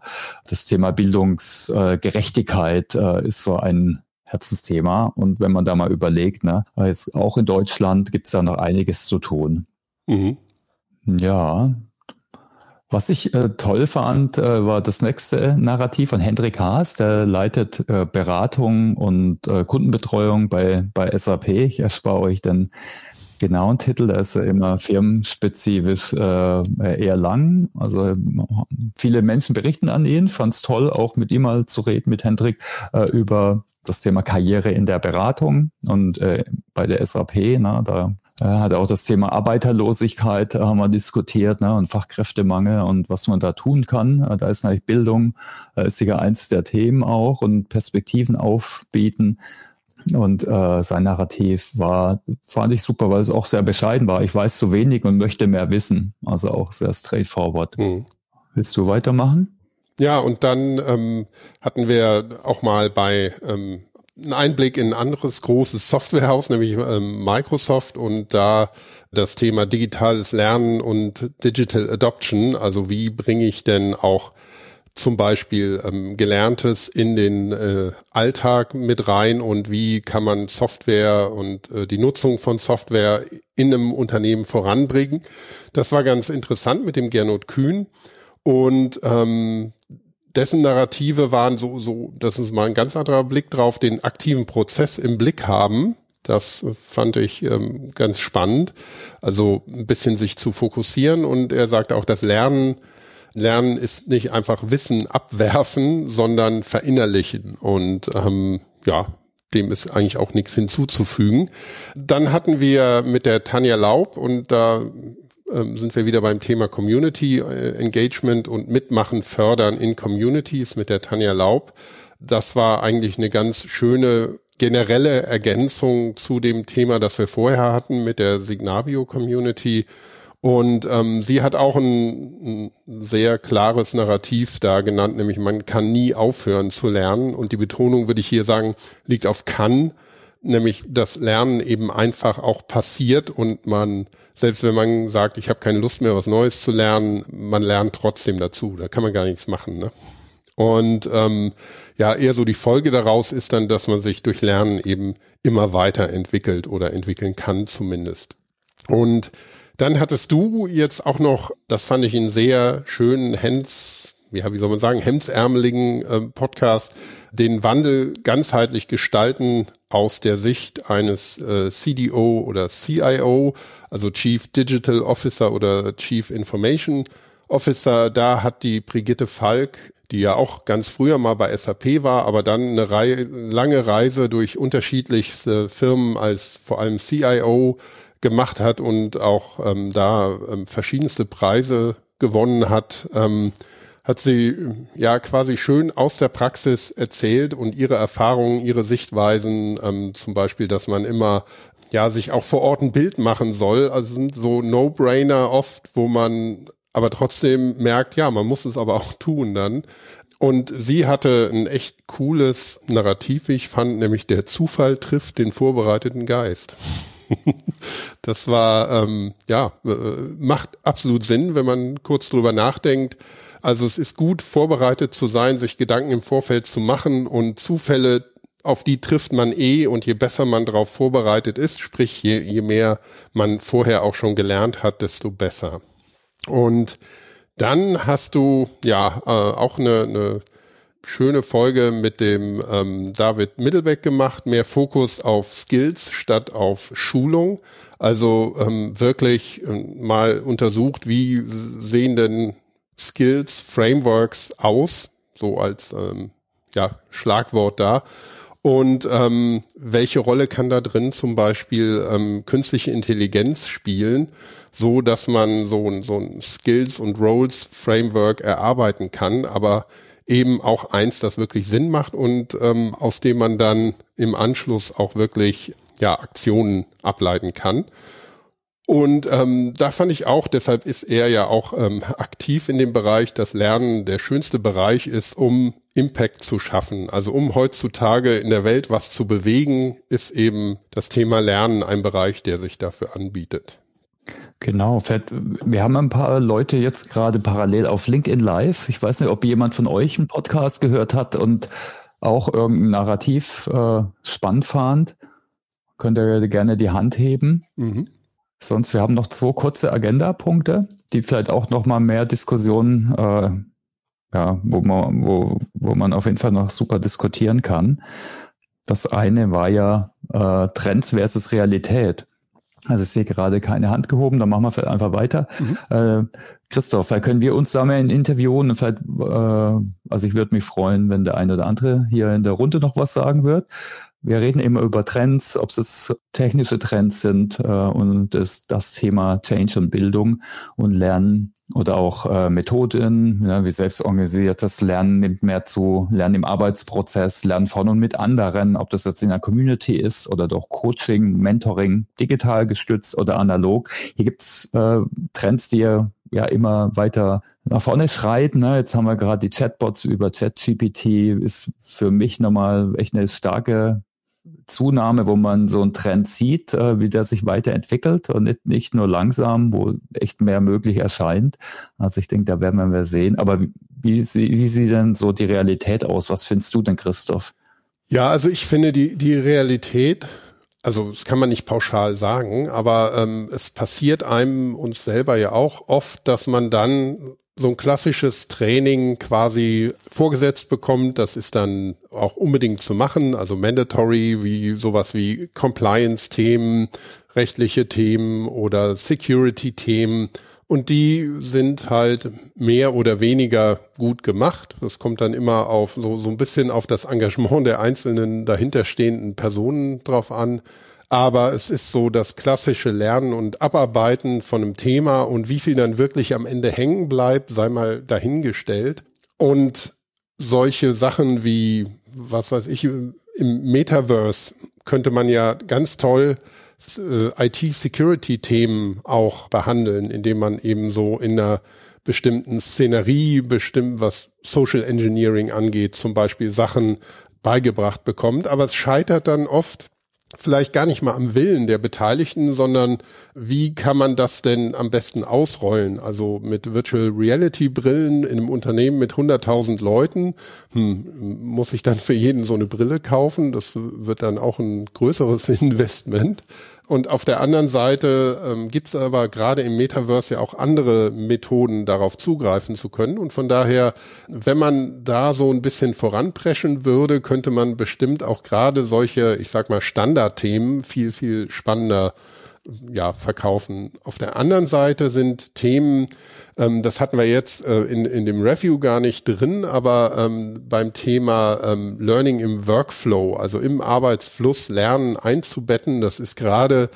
das Thema Bildungsgerechtigkeit äh, ist so ein Herzensthema. Und wenn man da mal überlegt, ne, jetzt auch in Deutschland gibt es da noch einiges zu tun. Mhm. Ja, was ich äh, toll fand, äh, war das nächste Narrativ von Hendrik Haas, der leitet äh, Beratung und äh, Kundenbetreuung bei, bei SAP. Ich erspare euch den genauen Titel, der ist ja immer firmenspezifisch äh, eher lang. Also viele Menschen berichten an ihn, fand es toll, auch mit ihm mal zu reden, mit Hendrik, äh, über das Thema Karriere in der Beratung und bei der SAP, na, da hat auch das Thema Arbeiterlosigkeit äh, haben wir diskutiert ne, und Fachkräftemangel und was man da tun kann. Äh, da ist natürlich Bildung äh, ist sicher eins der Themen auch und Perspektiven aufbieten. Und äh, sein Narrativ war, fand ich super, weil es auch sehr bescheiden war. Ich weiß zu wenig und möchte mehr wissen. Also auch sehr straightforward. Mhm. Willst du weitermachen?
Ja, und dann ähm, hatten wir auch mal bei ähm, einen Einblick in ein anderes großes Softwarehaus, nämlich ähm, Microsoft und da das Thema digitales Lernen und Digital Adoption. Also wie bringe ich denn auch zum Beispiel ähm, Gelerntes in den äh, Alltag mit rein und wie kann man Software und äh, die Nutzung von Software in einem Unternehmen voranbringen. Das war ganz interessant mit dem Gernot Kühn. Und ähm, dessen Narrative waren so, so, das ist mal ein ganz anderer Blick drauf, den aktiven Prozess im Blick haben. Das fand ich ähm, ganz spannend. Also ein bisschen sich zu fokussieren und er sagt auch, das Lernen, Lernen ist nicht einfach Wissen abwerfen, sondern verinnerlichen. Und ähm, ja, dem ist eigentlich auch nichts hinzuzufügen. Dann hatten wir mit der Tanja Laub und da ähm, sind wir wieder beim Thema Community äh, Engagement und Mitmachen fördern in Communities mit der Tanja Laub. Das war eigentlich eine ganz schöne generelle Ergänzung zu dem Thema, das wir vorher hatten mit der Signavio Community. Und ähm, sie hat auch ein, ein sehr klares Narrativ da genannt, nämlich man kann nie aufhören zu lernen. Und die Betonung, würde ich hier sagen, liegt auf kann, nämlich das Lernen eben einfach auch passiert und man, selbst wenn man sagt, ich habe keine Lust mehr, was Neues zu lernen, man lernt trotzdem dazu. Da kann man gar nichts machen. Ne? Und ähm, ja, eher so die Folge daraus ist dann, dass man sich durch Lernen eben immer weiterentwickelt oder entwickeln kann zumindest. Und dann hattest du jetzt auch noch, das fand ich einen sehr schönen Hens, ja, wie soll man sagen, hemdsärmeligen äh, Podcast, den Wandel ganzheitlich gestalten aus der Sicht eines äh, CDO oder CIO, also Chief Digital Officer oder Chief Information Officer. Da hat die Brigitte Falk die ja auch ganz früher mal bei SAP war, aber dann eine Reihe, lange Reise durch unterschiedlichste Firmen als vor allem CIO gemacht hat und auch ähm, da ähm, verschiedenste Preise gewonnen hat, ähm, hat sie ja quasi schön aus der Praxis erzählt und ihre Erfahrungen, ihre Sichtweisen, ähm, zum Beispiel, dass man immer ja sich auch vor Ort ein Bild machen soll. Also sind so No-Brainer oft, wo man aber trotzdem merkt, ja, man muss es aber auch tun dann. Und sie hatte ein echt cooles Narrativ, ich fand, nämlich der Zufall trifft den vorbereiteten Geist. das war, ähm, ja, äh, macht absolut Sinn, wenn man kurz drüber nachdenkt. Also es ist gut, vorbereitet zu sein, sich Gedanken im Vorfeld zu machen und Zufälle, auf die trifft man eh und je besser man darauf vorbereitet ist, sprich je, je mehr man vorher auch schon gelernt hat, desto besser. Und dann hast du ja äh, auch eine, eine schöne Folge mit dem ähm, David Mittelbeck gemacht, mehr Fokus auf Skills statt auf Schulung. Also ähm, wirklich äh, mal untersucht, wie sehen denn Skills, Frameworks aus, so als ähm, ja, Schlagwort da. Und ähm, welche Rolle kann da drin zum Beispiel ähm, künstliche Intelligenz spielen, so dass man so, so ein Skills und Roles Framework erarbeiten kann, aber eben auch eins, das wirklich Sinn macht und ähm, aus dem man dann im Anschluss auch wirklich ja Aktionen ableiten kann. Und ähm, da fand ich auch, deshalb ist er ja auch ähm, aktiv in dem Bereich, dass Lernen der schönste Bereich ist, um Impact zu schaffen. Also um heutzutage in der Welt was zu bewegen, ist eben das Thema Lernen ein Bereich, der sich dafür anbietet.
Genau, wir haben ein paar Leute jetzt gerade parallel auf LinkedIn Live. Ich weiß nicht, ob jemand von euch einen Podcast gehört hat und auch irgendein Narrativ äh, spannend fand. Könnt ihr gerne die Hand heben. Mhm. Sonst, wir haben noch zwei kurze Agenda-Punkte, die vielleicht auch noch mal mehr Diskussionen, äh, ja, wo man, wo, wo man auf jeden Fall noch super diskutieren kann. Das eine war ja äh, Trends versus Realität. Also ich sehe gerade keine Hand gehoben, dann machen wir vielleicht einfach weiter. Mhm. Äh, Christoph, vielleicht können wir uns da mal in Interviewen und vielleicht, äh, also ich würde mich freuen, wenn der eine oder andere hier in der Runde noch was sagen wird. Wir reden immer über Trends, ob es technische Trends sind äh, und das, das Thema Change und Bildung und Lernen oder auch äh, Methoden, ja, wie selbstorganisiertes Lernen nimmt mehr zu, Lernen im Arbeitsprozess, Lernen von und mit anderen, ob das jetzt in der Community ist oder doch Coaching, Mentoring, digital gestützt oder analog. Hier gibt's äh, Trends, die ja immer weiter nach vorne schreiten. Ne? Jetzt haben wir gerade die Chatbots über ChatGPT, ist für mich nochmal echt eine starke Zunahme, wo man so einen Trend sieht, äh, wie der sich weiterentwickelt und nicht, nicht nur langsam, wo echt mehr möglich erscheint. Also ich denke, da werden wir mehr sehen. Aber wie, wie, wie sieht denn so die Realität aus? Was findest du denn, Christoph?
Ja, also ich finde die, die Realität, also das kann man nicht pauschal sagen, aber ähm, es passiert einem uns selber ja auch oft, dass man dann so ein klassisches Training quasi vorgesetzt bekommt, das ist dann auch unbedingt zu machen, also mandatory, wie sowas wie Compliance-Themen, rechtliche Themen oder Security-Themen. Und die sind halt mehr oder weniger gut gemacht. Das kommt dann immer auf so, so ein bisschen auf das Engagement der einzelnen dahinterstehenden Personen drauf an. Aber es ist so das klassische Lernen und Abarbeiten von einem Thema und wie viel dann wirklich am Ende hängen bleibt, sei mal dahingestellt. Und solche Sachen wie, was weiß ich, im Metaverse könnte man ja ganz toll äh, IT-Security-Themen auch behandeln, indem man eben so in einer bestimmten Szenerie, bestimmt was Social Engineering angeht, zum Beispiel Sachen beigebracht bekommt. Aber es scheitert dann oft vielleicht gar nicht mal am Willen der Beteiligten, sondern wie kann man das denn am besten ausrollen? Also mit Virtual Reality Brillen in einem Unternehmen mit 100.000 Leuten, hm, muss ich dann für jeden so eine Brille kaufen? Das wird dann auch ein größeres Investment. Und auf der anderen Seite ähm, gibt es aber gerade im Metaverse ja auch andere Methoden, darauf zugreifen zu können. Und von daher, wenn man da so ein bisschen voranpreschen würde, könnte man bestimmt auch gerade solche, ich sag mal, Standardthemen viel, viel spannender ja, verkaufen. Auf der anderen Seite sind Themen, ähm, das hatten wir jetzt äh, in, in dem Review gar nicht drin, aber ähm, beim Thema ähm, Learning im Workflow, also im Arbeitsfluss Lernen einzubetten, das ist gerade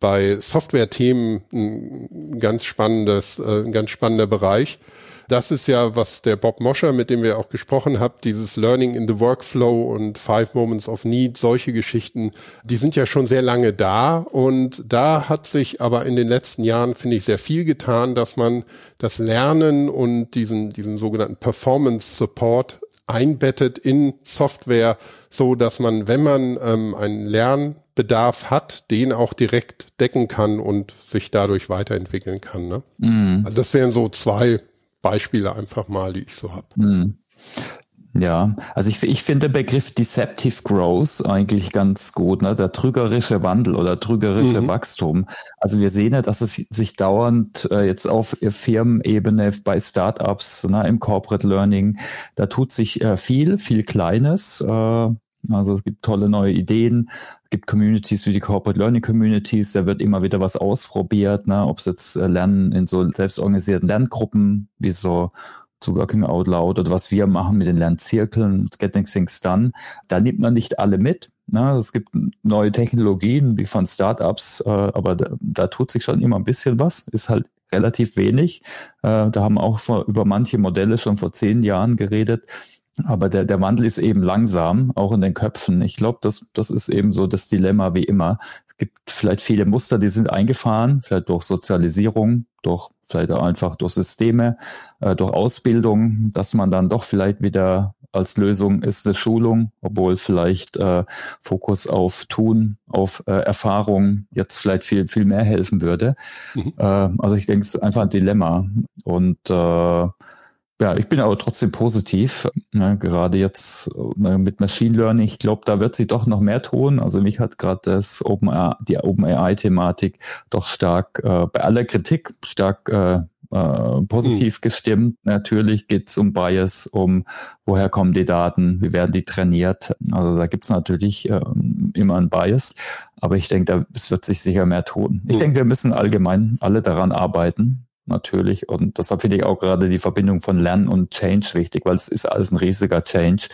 bei Software-Themen ein ganz spannendes, äh, ein ganz spannender Bereich. Das ist ja, was der Bob Moscher, mit dem wir auch gesprochen haben, dieses Learning in the Workflow und Five Moments of Need, solche Geschichten, die sind ja schon sehr lange da und da hat sich aber in den letzten Jahren, finde ich, sehr viel getan, dass man das Lernen und diesen, diesen sogenannten Performance Support einbettet in Software, so dass man, wenn man ähm, einen Lernbedarf hat, den auch direkt decken kann und sich dadurch weiterentwickeln kann. Ne? Mm. Also das wären so zwei Beispiele einfach mal, die ich so habe. Hm.
Ja, also ich, ich finde den Begriff Deceptive Growth eigentlich ganz gut, ne? der trügerische Wandel oder trügerische mhm. Wachstum. Also wir sehen ja, dass es sich dauernd äh, jetzt auf Firmenebene bei Startups, ne, im Corporate Learning, da tut sich äh, viel, viel Kleines. Äh, also es gibt tolle neue Ideen, es gibt Communities wie die Corporate Learning Communities, da wird immer wieder was ausprobiert, ne? ob es jetzt äh, Lernen in so selbstorganisierten Lerngruppen wie so zu Working Out Loud oder was wir machen mit den Lernzirkeln, Getting Things Done, da nimmt man nicht alle mit. Ne? Es gibt neue Technologien wie von Startups, äh, aber da, da tut sich schon immer ein bisschen was, ist halt relativ wenig. Äh, da haben auch vor, über manche Modelle schon vor zehn Jahren geredet. Aber der, der Wandel ist eben langsam, auch in den Köpfen. Ich glaube, das, das ist eben so das Dilemma wie immer. Es gibt vielleicht viele Muster, die sind eingefahren, vielleicht durch Sozialisierung, durch vielleicht auch einfach durch Systeme, äh, durch Ausbildung, dass man dann doch vielleicht wieder als Lösung ist eine Schulung, obwohl vielleicht äh, Fokus auf Tun, auf äh, Erfahrung jetzt vielleicht viel, viel mehr helfen würde. Mhm. Äh, also ich denke, es ist einfach ein Dilemma. Und äh, ja, ich bin aber trotzdem positiv. Ne, gerade jetzt ne, mit Machine Learning, ich glaube, da wird sich doch noch mehr tun. Also mich hat gerade das Open die OpenAI-Thematik doch stark äh, bei aller Kritik stark äh, äh, positiv hm. gestimmt. Natürlich geht es um Bias, um woher kommen die Daten, wie werden die trainiert. Also da gibt es natürlich äh, immer ein Bias. Aber ich denke, es wird sich sicher mehr tun. Ich hm. denke, wir müssen allgemein alle daran arbeiten, natürlich. Und deshalb finde ich auch gerade die Verbindung von Lernen und Change wichtig, weil es ist alles ein riesiger Change.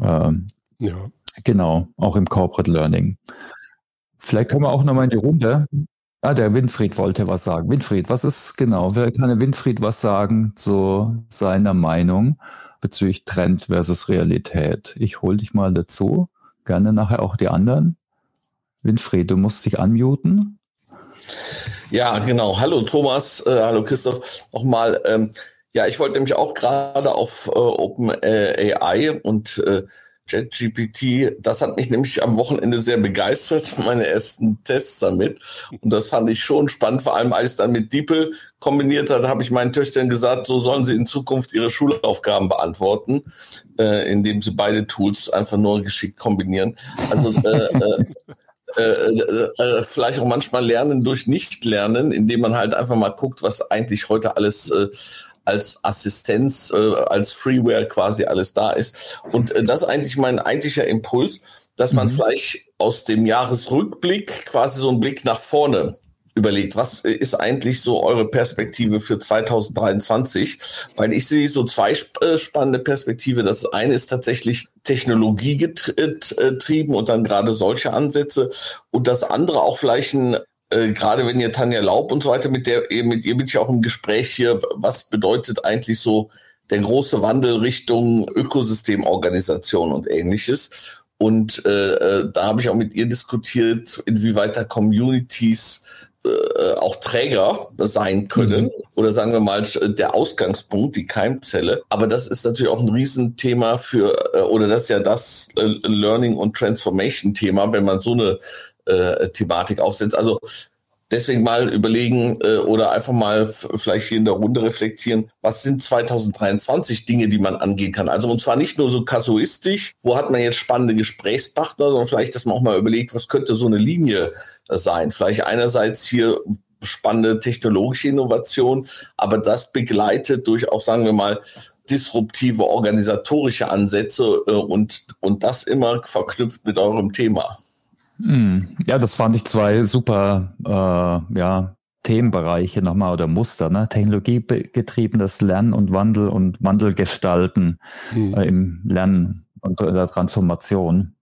Ähm, ja. Genau, auch im Corporate Learning. Vielleicht können wir auch nochmal in die Runde. Ah, der Winfried wollte was sagen. Winfried, was ist genau? Wer kann der Winfried was sagen zu seiner Meinung bezüglich Trend versus Realität? Ich hole dich mal dazu. Gerne nachher auch die anderen. Winfried, du musst dich unmuten.
Ja, genau. Hallo Thomas, äh, hallo Christoph. Nochmal, ähm, ja, ich wollte nämlich auch gerade auf äh, OpenAI und äh, JetGPT, das hat mich nämlich am Wochenende sehr begeistert, meine ersten Tests damit. Und das fand ich schon spannend, vor allem als ich dann mit DeepL kombiniert hat, habe ich meinen Töchtern gesagt, so sollen sie in Zukunft ihre Schulaufgaben beantworten, äh, indem sie beide Tools einfach nur geschickt kombinieren. Also äh, äh, äh, äh, äh, vielleicht auch manchmal lernen durch Nicht-Lernen, indem man halt einfach mal guckt, was eigentlich heute alles äh, als Assistenz, äh, als Freeware quasi alles da ist. Und äh, das ist eigentlich mein eigentlicher Impuls, dass man mhm. vielleicht aus dem Jahresrückblick quasi so einen Blick nach vorne überlegt, was ist eigentlich so eure Perspektive für 2023? Weil ich sehe so zwei äh, spannende Perspektive. Das eine ist tatsächlich technologiegetrieben und dann gerade solche Ansätze. Und das andere auch vielleicht ein äh, gerade wenn ihr Tanja Laub und so weiter mit der mit ihr bin ich auch im Gespräch hier, was bedeutet eigentlich so der große Wandel Richtung Ökosystemorganisation und ähnliches. Und äh, äh, da habe ich auch mit ihr diskutiert, inwieweit da Communities äh, auch Träger sein können mhm. oder sagen wir mal der Ausgangspunkt, die Keimzelle. Aber das ist natürlich auch ein Riesenthema für, äh, oder das ist ja das äh, Learning und Transformation Thema, wenn man so eine äh, Thematik aufsetzt. Also deswegen mal überlegen äh, oder einfach mal vielleicht hier in der Runde reflektieren, was sind 2023 Dinge, die man angehen kann. Also und zwar nicht nur so kasuistisch, wo hat man jetzt spannende Gesprächspartner, sondern vielleicht, dass man auch mal überlegt, was könnte so eine Linie äh, sein. Vielleicht einerseits hier spannende technologische Innovation, aber das begleitet durch auch, sagen wir mal, disruptive organisatorische Ansätze äh, und, und das immer verknüpft mit eurem Thema.
Hm. Ja, das fand ich zwei super äh, ja, Themenbereiche nochmal oder Muster, ne? Technologiegetriebenes Lernen und Wandel und Wandel gestalten mhm. äh, im Lernen und der Transformation.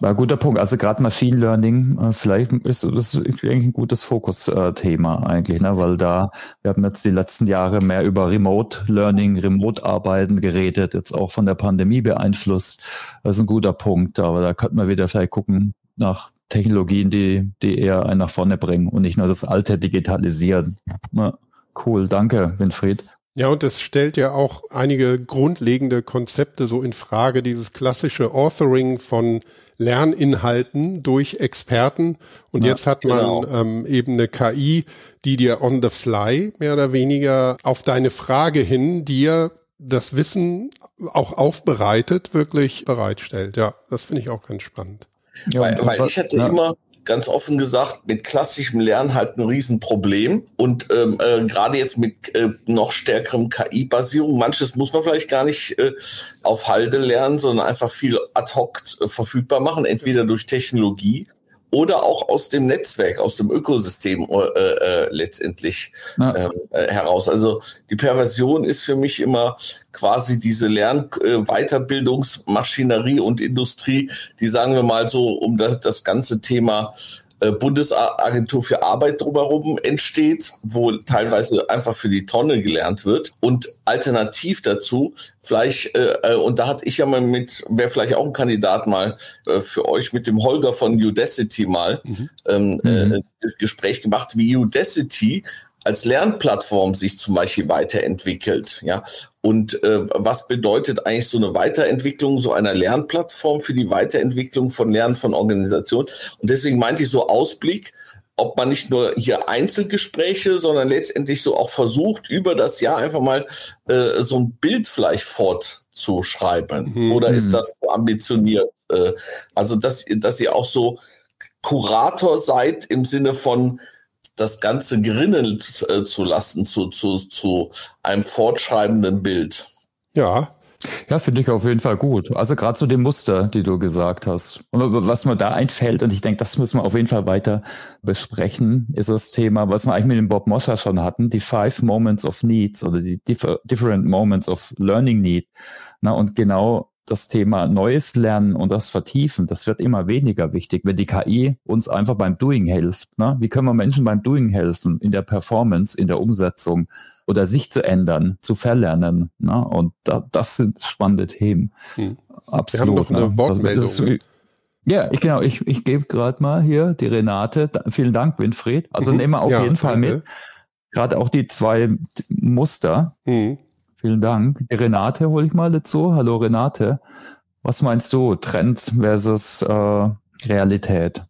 War ein guter Punkt. Also gerade Machine Learning, äh, vielleicht ist das eigentlich ein gutes Fokusthema eigentlich, ne? weil da, wir haben jetzt die letzten Jahre mehr über Remote Learning, Remote Arbeiten geredet, jetzt auch von der Pandemie beeinflusst. Das ist ein guter Punkt, aber da könnte man wieder vielleicht gucken nach Technologien, die, die eher einen nach vorne bringen und nicht nur das alte digitalisieren. Ja, cool, danke, Winfried.
Ja, und es stellt ja auch einige grundlegende Konzepte so in Frage, dieses klassische Authoring von Lerninhalten durch Experten. Und ja, jetzt hat man genau. ähm, eben eine KI, die dir on the fly mehr oder weniger auf deine Frage hin dir das Wissen auch aufbereitet, wirklich bereitstellt. Ja, das finde ich auch ganz spannend.
Ja, weil, weil ich hätte ja. immer ganz offen gesagt mit klassischem Lernen halt ein Riesenproblem und ähm, äh, gerade jetzt mit äh, noch stärkerem KI-Basierung. Manches muss man vielleicht gar nicht äh, auf Halde lernen, sondern einfach viel ad hoc äh, verfügbar machen, entweder durch Technologie oder auch aus dem Netzwerk, aus dem Ökosystem äh, äh, letztendlich ja. ähm, äh, heraus. Also die Perversion ist für mich immer quasi diese Lern-, äh, Weiterbildungsmaschinerie und Industrie, die sagen wir mal so um das, das ganze Thema Bundesagentur für Arbeit drumherum entsteht, wo teilweise einfach für die Tonne gelernt wird. Und alternativ dazu, vielleicht, äh, äh, und da hatte ich ja mal mit, wäre vielleicht auch ein Kandidat mal äh, für euch mit dem Holger von Udacity mal mhm. ähm, äh, mhm. Gespräch gemacht, wie Udacity als Lernplattform sich zum Beispiel weiterentwickelt. Ja, und äh, was bedeutet eigentlich so eine Weiterentwicklung so einer Lernplattform für die Weiterentwicklung von Lernen von Organisationen? Und deswegen meinte ich so Ausblick, ob man nicht nur hier Einzelgespräche, sondern letztendlich so auch versucht, über das Jahr einfach mal äh, so ein Bild vielleicht fortzuschreiben. Mhm. Oder ist das so ambitioniert? Äh, also, dass, dass ihr auch so Kurator seid im Sinne von, das Ganze gerinnen äh, zu lassen zu, zu, zu einem fortschreibenden Bild.
Ja. Ja, finde ich auf jeden Fall gut. Also gerade zu dem Muster, die du gesagt hast. Und was mir da einfällt, und ich denke, das müssen wir auf jeden Fall weiter besprechen, ist das Thema, was wir eigentlich mit dem Bob Moscher schon hatten, die Five Moments of Needs oder die Different Moments of Learning Need. Na, und genau das Thema Neues lernen und das Vertiefen, das wird immer weniger wichtig, wenn die KI uns einfach beim Doing hilft. Ne? Wie können wir Menschen beim Doing helfen, in der Performance, in der Umsetzung oder sich zu ändern, zu verlernen? Ne? Und da, das sind spannende Themen. Hm. Absolut. Wir haben noch eine ne? Wortmeldung. Ist, ne? ja, ich genau, ich, ich gebe gerade mal hier die Renate. Da, vielen Dank, Winfried. Also mhm. nehmen wir auf ja, jeden Fall danke. mit. Gerade auch die zwei Muster. Mhm Vielen Dank. Die Renate hole ich mal dazu. Hallo Renate. Was meinst du, Trend versus äh, Realität?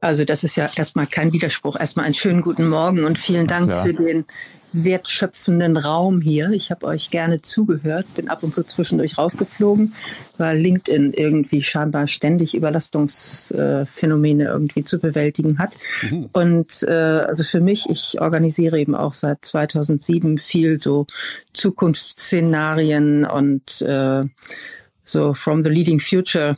Also das ist ja erstmal kein Widerspruch. Erstmal einen schönen guten Morgen und vielen Dank für den wertschöpfenden Raum hier. Ich habe euch gerne zugehört, bin ab und zu zwischendurch rausgeflogen, weil LinkedIn irgendwie scheinbar ständig Überlastungsphänomene irgendwie zu bewältigen hat. Mhm. Und äh, also für mich, ich organisiere eben auch seit 2007 viel so Zukunftsszenarien und äh, so from the leading future,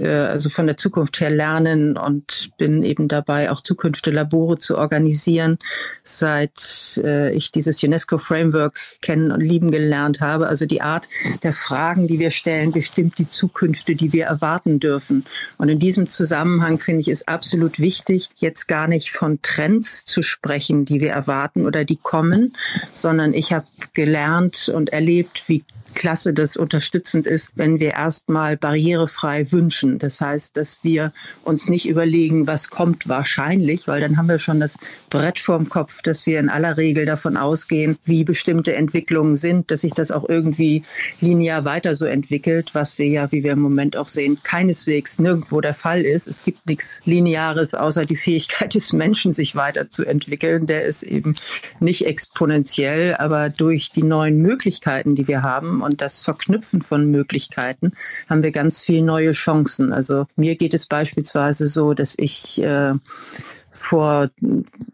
äh, also von der Zukunft her lernen und bin eben dabei, auch Zukunftslabore zu organisieren, seit äh, ich dieses UNESCO-Framework kennen und lieben gelernt habe. Also die Art der Fragen, die wir stellen, bestimmt die Zukünfte, die wir erwarten dürfen. Und in diesem Zusammenhang finde ich es absolut wichtig, jetzt gar nicht von Trends zu sprechen, die wir erwarten oder die kommen, sondern ich habe gelernt und erlebt, wie klasse, das unterstützend ist, wenn wir erstmal barrierefrei wünschen. Das heißt, dass wir uns nicht überlegen, was kommt wahrscheinlich, weil dann haben wir schon das Brett vorm Kopf, dass wir in aller Regel davon ausgehen, wie bestimmte Entwicklungen sind, dass sich das auch irgendwie linear weiter so entwickelt, was wir ja, wie wir im Moment auch sehen, keineswegs nirgendwo der Fall ist. Es gibt nichts Lineares außer die Fähigkeit des Menschen, sich weiterzuentwickeln. Der ist eben nicht exponentiell, aber durch die neuen Möglichkeiten, die wir haben und das Verknüpfen von Möglichkeiten, haben wir ganz viel neue Chancen. Also mir geht es beispielsweise so, dass ich äh, vor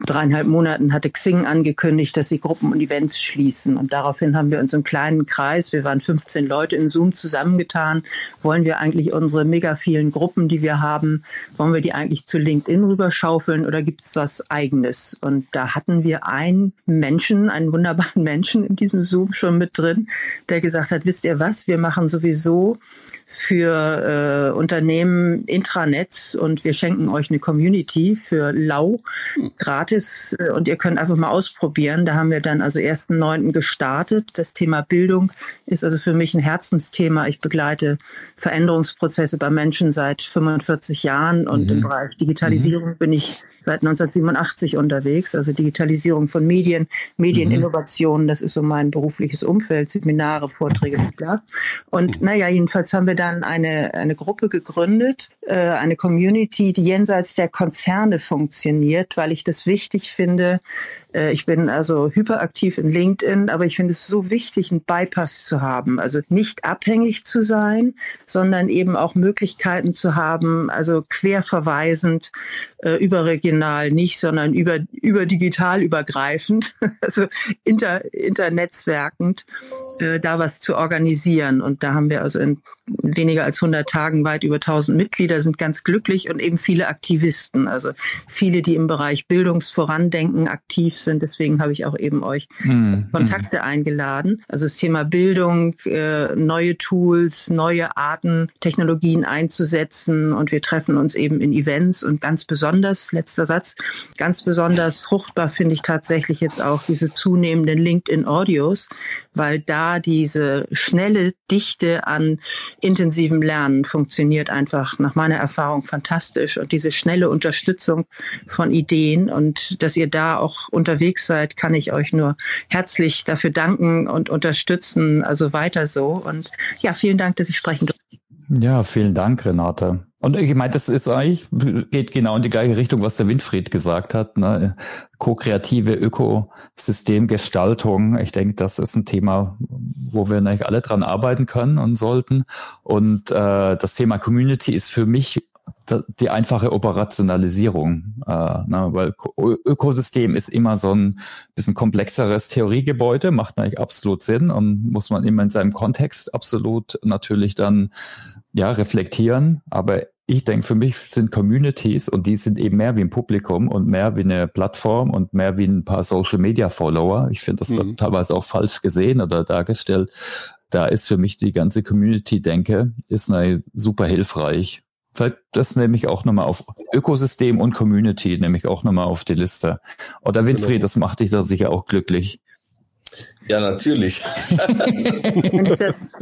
dreieinhalb Monaten hatte Xing angekündigt, dass sie Gruppen und Events schließen. Und daraufhin haben wir uns im kleinen Kreis, wir waren 15 Leute in Zoom zusammengetan, wollen wir eigentlich unsere mega vielen Gruppen, die wir haben, wollen wir die eigentlich zu LinkedIn rüberschaufeln oder gibt es was eigenes? Und da hatten wir einen Menschen, einen wunderbaren Menschen in diesem Zoom schon mit drin, der gesagt hat, wisst ihr was, wir machen sowieso für äh, Unternehmen Intranets und wir schenken euch eine Community für lau gratis äh, und ihr könnt einfach mal ausprobieren. Da haben wir dann also 1.9. gestartet. Das Thema Bildung ist also für mich ein Herzensthema. Ich begleite Veränderungsprozesse bei Menschen seit 45 Jahren und mhm. im Bereich Digitalisierung mhm. bin ich seit 1987 unterwegs, also Digitalisierung von Medien, Medieninnovationen, das ist so mein berufliches Umfeld, Seminare, Vorträge, bla. Und naja, jedenfalls haben wir dann eine, eine Gruppe gegründet, äh, eine Community, die jenseits der Konzerne funktioniert, weil ich das wichtig finde, äh, ich bin also hyperaktiv in LinkedIn, aber ich finde es so wichtig, einen Bypass zu haben. Also nicht abhängig zu sein, sondern eben auch Möglichkeiten zu haben, also querverweisend, äh, überregional nicht, sondern über, über digital übergreifend, also inter, internetzwerkend, äh, da was zu organisieren. Und da haben wir also in weniger als 100 Tagen weit über 1000 Mitglieder, sind ganz glücklich und eben viele Aktivisten, also viele, die im Bereich Bildungsvorandenken aktiv sind. Deswegen habe ich auch eben euch mhm. Kontakte eingeladen. Also das Thema Bildung, äh, neue Tools, neue Arten, Technologien einzusetzen und wir treffen uns eben in Events und ganz besonders, letzter Satz, ganz besonders fruchtbar finde ich tatsächlich jetzt auch diese zunehmenden LinkedIn-Audios, weil da diese schnelle Dichte an intensivem Lernen funktioniert einfach nach meiner Erfahrung fantastisch und diese schnelle Unterstützung von Ideen und dass ihr da auch unterwegs seid, kann ich euch nur herzlich dafür danken und unterstützen. Also weiter so und ja, vielen Dank, dass ich sprechen durfte.
Ja, vielen Dank, Renate. Und ich meine, das ist eigentlich, geht genau in die gleiche Richtung, was der Winfried gesagt hat. Ne? Co-kreative Ökosystemgestaltung. Ich denke, das ist ein Thema, wo wir eigentlich alle dran arbeiten können und sollten. Und äh, das Thema Community ist für mich die einfache Operationalisierung, äh, ne, weil Ökosystem ist immer so ein bisschen komplexeres Theoriegebäude, macht eigentlich absolut Sinn und muss man immer in seinem Kontext absolut natürlich dann ja, reflektieren, aber ich denke, für mich sind Communities und die sind eben mehr wie ein Publikum und mehr wie eine Plattform und mehr wie ein paar Social Media Follower. Ich finde, das mhm. wird teilweise auch falsch gesehen oder dargestellt. Da ist für mich die ganze Community-Denke ist eine super hilfreich. Vielleicht das nehme ich auch nochmal auf Ökosystem und Community, nehme ich auch nochmal auf die Liste. Oder Winfried, genau. das macht dich da sicher auch glücklich.
Ja, natürlich. das,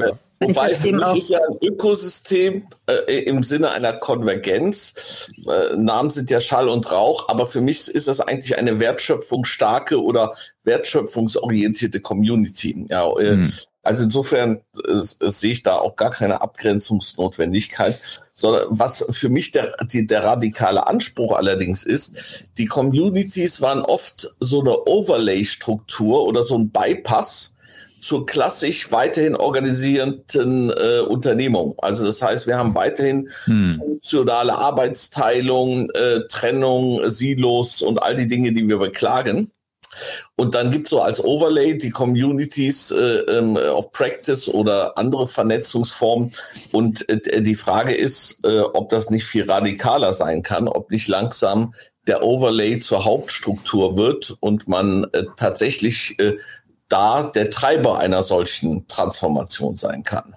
Wobei für mich ist ja ein Ökosystem äh, im Sinne einer Konvergenz. Äh, Namen sind ja Schall und Rauch, aber für mich ist das eigentlich eine wertschöpfungsstarke oder wertschöpfungsorientierte Community. Ja, äh, hm. Also insofern äh, sehe ich da auch gar keine Abgrenzungsnotwendigkeit, sondern was für mich der, die, der radikale Anspruch allerdings ist, die Communities waren oft so eine Overlay-Struktur oder so ein Bypass, zur klassisch weiterhin organisierenden äh, Unternehmung. Also das heißt, wir haben weiterhin hm. funktionale Arbeitsteilung, äh, Trennung, Silos und all die Dinge, die wir beklagen. Und dann gibt es so als Overlay die Communities äh, ähm, of Practice oder andere Vernetzungsformen. Und äh, die Frage ist, äh, ob das nicht viel radikaler sein kann, ob nicht langsam der Overlay zur Hauptstruktur wird und man äh, tatsächlich äh, da der Treiber einer solchen Transformation sein kann.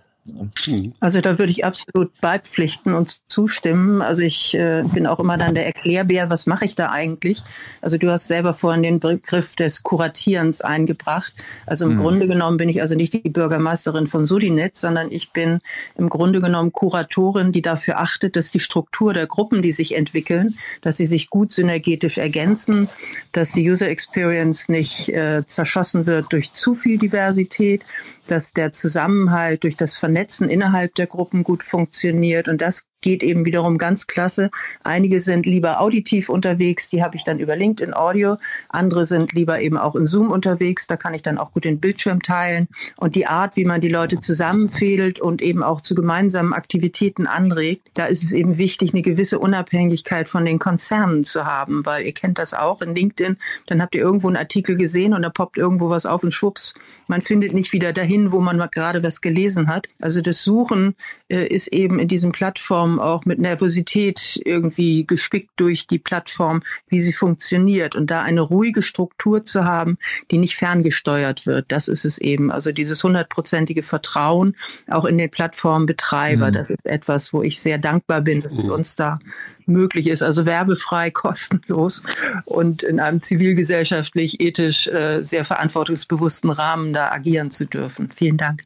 Also da würde ich absolut beipflichten und zustimmen. Also ich äh, bin auch immer dann der Erklärbär, was mache ich da eigentlich? Also du hast selber vorhin den Begriff des Kuratierens eingebracht. Also im mhm. Grunde genommen bin ich also nicht die Bürgermeisterin von Sudinet, sondern ich bin im Grunde genommen Kuratorin, die dafür achtet, dass die Struktur der Gruppen, die sich entwickeln, dass sie sich gut synergetisch ergänzen, dass die User Experience nicht äh, zerschossen wird durch zu viel Diversität, dass der Zusammenhalt durch das Vernetzen innerhalb der Gruppen gut funktioniert. Und das geht eben wiederum ganz klasse. Einige sind lieber auditiv unterwegs, die habe ich dann über LinkedIn Audio. Andere sind lieber eben auch in Zoom unterwegs, da kann ich dann auch gut den Bildschirm teilen. Und die Art, wie man die Leute zusammenfädelt und eben auch zu gemeinsamen Aktivitäten anregt, da ist es eben wichtig, eine gewisse Unabhängigkeit von den Konzernen zu haben, weil ihr kennt das auch in LinkedIn, dann habt ihr irgendwo einen Artikel gesehen und da poppt irgendwo was auf und schwupps, man findet nicht wieder dahin, wo man gerade was gelesen hat. Also das Suchen äh, ist eben in diesen Plattformen auch mit Nervosität irgendwie gespickt durch die Plattform, wie sie funktioniert. Und da eine ruhige Struktur zu haben, die nicht ferngesteuert wird, das ist es eben. Also dieses hundertprozentige Vertrauen auch in den Plattformbetreiber, mhm. das ist etwas, wo ich sehr dankbar bin, dass mhm. es uns da möglich ist, also werbefrei, kostenlos und in einem zivilgesellschaftlich, ethisch äh, sehr verantwortungsbewussten Rahmen da agieren zu dürfen. Vielen Dank.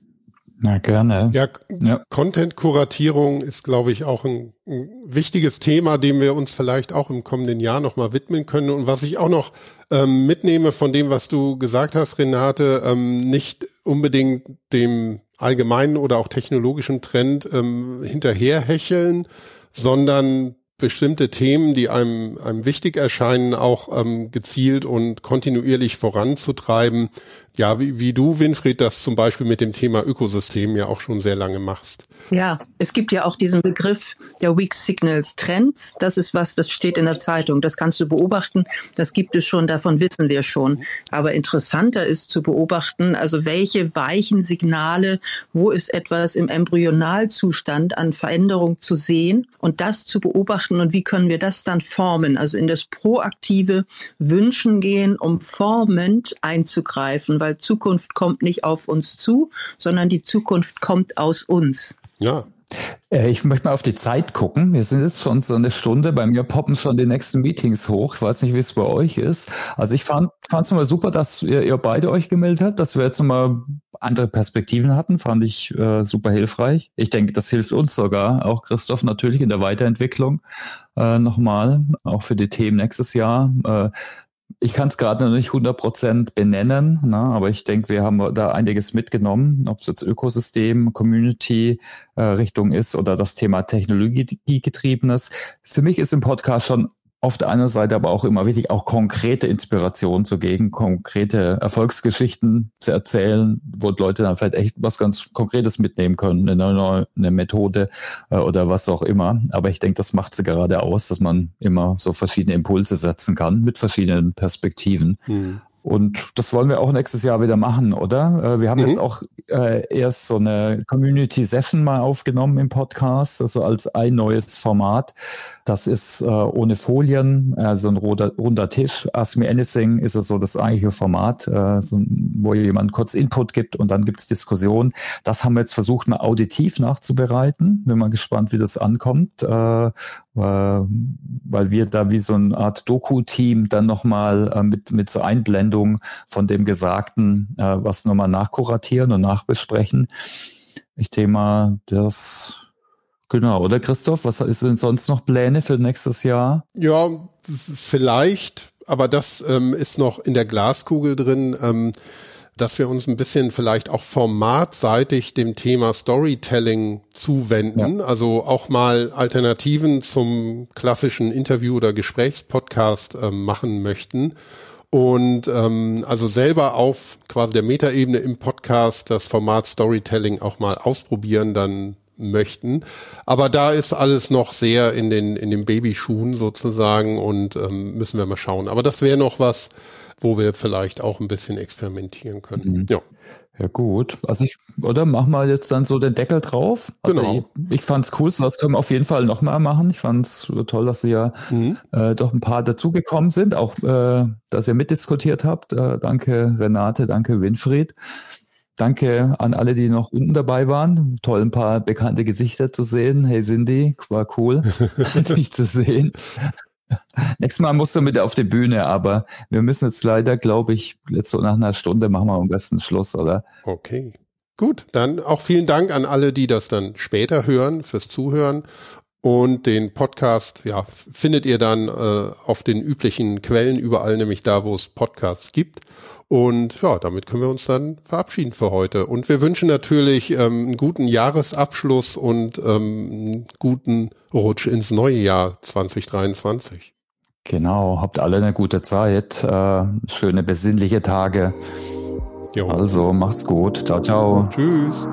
Na, gerne. Ja, ja. Content-Kuratierung ist, glaube ich, auch ein, ein, wichtiges Thema, dem wir uns vielleicht auch im kommenden Jahr nochmal widmen können. Und was ich auch noch ähm, mitnehme von dem, was du gesagt hast, Renate, ähm, nicht unbedingt dem allgemeinen oder auch technologischen Trend ähm, hinterherhecheln, sondern bestimmte Themen, die einem, einem wichtig erscheinen, auch ähm, gezielt und kontinuierlich voranzutreiben. Ja, wie, wie du, Winfried, das zum Beispiel mit dem Thema Ökosystem ja auch schon sehr lange machst.
Ja, es gibt ja auch diesen Begriff der Weak Signals Trends. Das ist was, das steht in der Zeitung. Das kannst du beobachten. Das gibt es schon, davon wissen wir schon. Aber interessanter ist zu beobachten, also welche weichen Signale, wo ist etwas im Embryonalzustand an Veränderung zu sehen und das zu beobachten und wie können wir das dann formen, also in das proaktive Wünschen gehen, um formend einzugreifen, weil Zukunft kommt nicht auf uns zu, sondern die Zukunft kommt aus uns.
Ja.
Äh, ich möchte mal auf die Zeit gucken. Wir sind jetzt schon so eine Stunde. Bei mir poppen schon die nächsten Meetings hoch. Ich weiß nicht, wie es bei euch ist. Also ich fand es nochmal super, dass ihr, ihr, beide euch gemeldet habt, dass wir jetzt nochmal andere Perspektiven hatten. Fand ich äh, super hilfreich. Ich denke, das hilft uns sogar, auch Christoph natürlich in der Weiterentwicklung äh, nochmal, auch für die Themen nächstes Jahr. Äh, ich kann es gerade noch nicht 100% benennen, ne, aber ich denke, wir haben da einiges mitgenommen, ob es jetzt Ökosystem, Community-Richtung äh, ist oder das Thema Technologiegetriebenes. Für mich ist im Podcast schon auf der einen Seite aber auch immer wichtig, auch konkrete Inspiration zu geben, konkrete Erfolgsgeschichten zu erzählen, wo Leute dann vielleicht echt was ganz Konkretes mitnehmen können, eine neue eine Methode äh, oder was auch immer. Aber ich denke, das macht sie gerade aus, dass man immer so verschiedene Impulse setzen kann mit verschiedenen Perspektiven. Mhm. Und das wollen wir auch nächstes Jahr wieder machen, oder? Äh, wir haben mhm. jetzt auch äh, erst so eine Community Session mal aufgenommen im Podcast, also als ein neues Format. Das ist äh, ohne Folien, äh, so ein runder, runder Tisch. Ask Me Anything ist es so das eigentliche Format, äh, so, wo jemand kurz Input gibt und dann gibt's Diskussion. Das haben wir jetzt versucht, mal auditiv nachzubereiten. Bin mal gespannt, wie das ankommt. Äh, weil wir da wie so eine Art Doku-Team dann nochmal äh, mit, mit so Einblendung von dem Gesagten äh, was nochmal nachkuratieren und nachbesprechen. Ich Thema das Genau, oder Christoph, was ist denn sonst noch Pläne für nächstes Jahr?
Ja, vielleicht, aber das ähm, ist noch in der Glaskugel drin. Ähm, dass wir uns ein bisschen vielleicht auch formatseitig dem Thema Storytelling zuwenden, ja. also auch mal Alternativen zum klassischen Interview- oder Gesprächspodcast äh, machen möchten. Und ähm, also selber auf quasi der Metaebene im Podcast das Format Storytelling auch mal ausprobieren, dann möchten. Aber da ist alles noch sehr in den, in den Babyschuhen sozusagen und ähm, müssen wir mal schauen. Aber das wäre noch was, wo wir vielleicht auch ein bisschen experimentieren können. Mhm.
Ja. Ja gut, also ich, oder mach mal jetzt dann so den Deckel drauf. Also genau. Ich, ich fand's cool, das können wir auf jeden Fall nochmal machen. Ich fand's toll, dass Sie ja mhm. äh, doch ein paar dazugekommen sind, auch äh, dass ihr mitdiskutiert habt. Äh, danke Renate, danke Winfried. Danke an alle, die noch unten dabei waren. Toll, ein paar bekannte Gesichter zu sehen. Hey Cindy, war cool, dich zu sehen. Nächstes Mal musst du mit auf die Bühne, aber wir müssen jetzt leider, glaube ich, jetzt so nach einer Stunde machen wir am besten Schluss, oder?
Okay. Gut, dann auch vielen Dank an alle, die das dann später hören, fürs Zuhören. Und den Podcast, ja, findet ihr dann äh, auf den üblichen Quellen überall, nämlich da, wo es Podcasts gibt. Und ja, damit können wir uns dann verabschieden für heute. Und wir wünschen natürlich ähm, einen guten Jahresabschluss und ähm, einen guten Rutsch ins neue Jahr 2023.
Genau, habt alle eine gute Zeit, äh, schöne besinnliche Tage. Jo. Also macht's gut. Ciao, ciao.
Tschüss.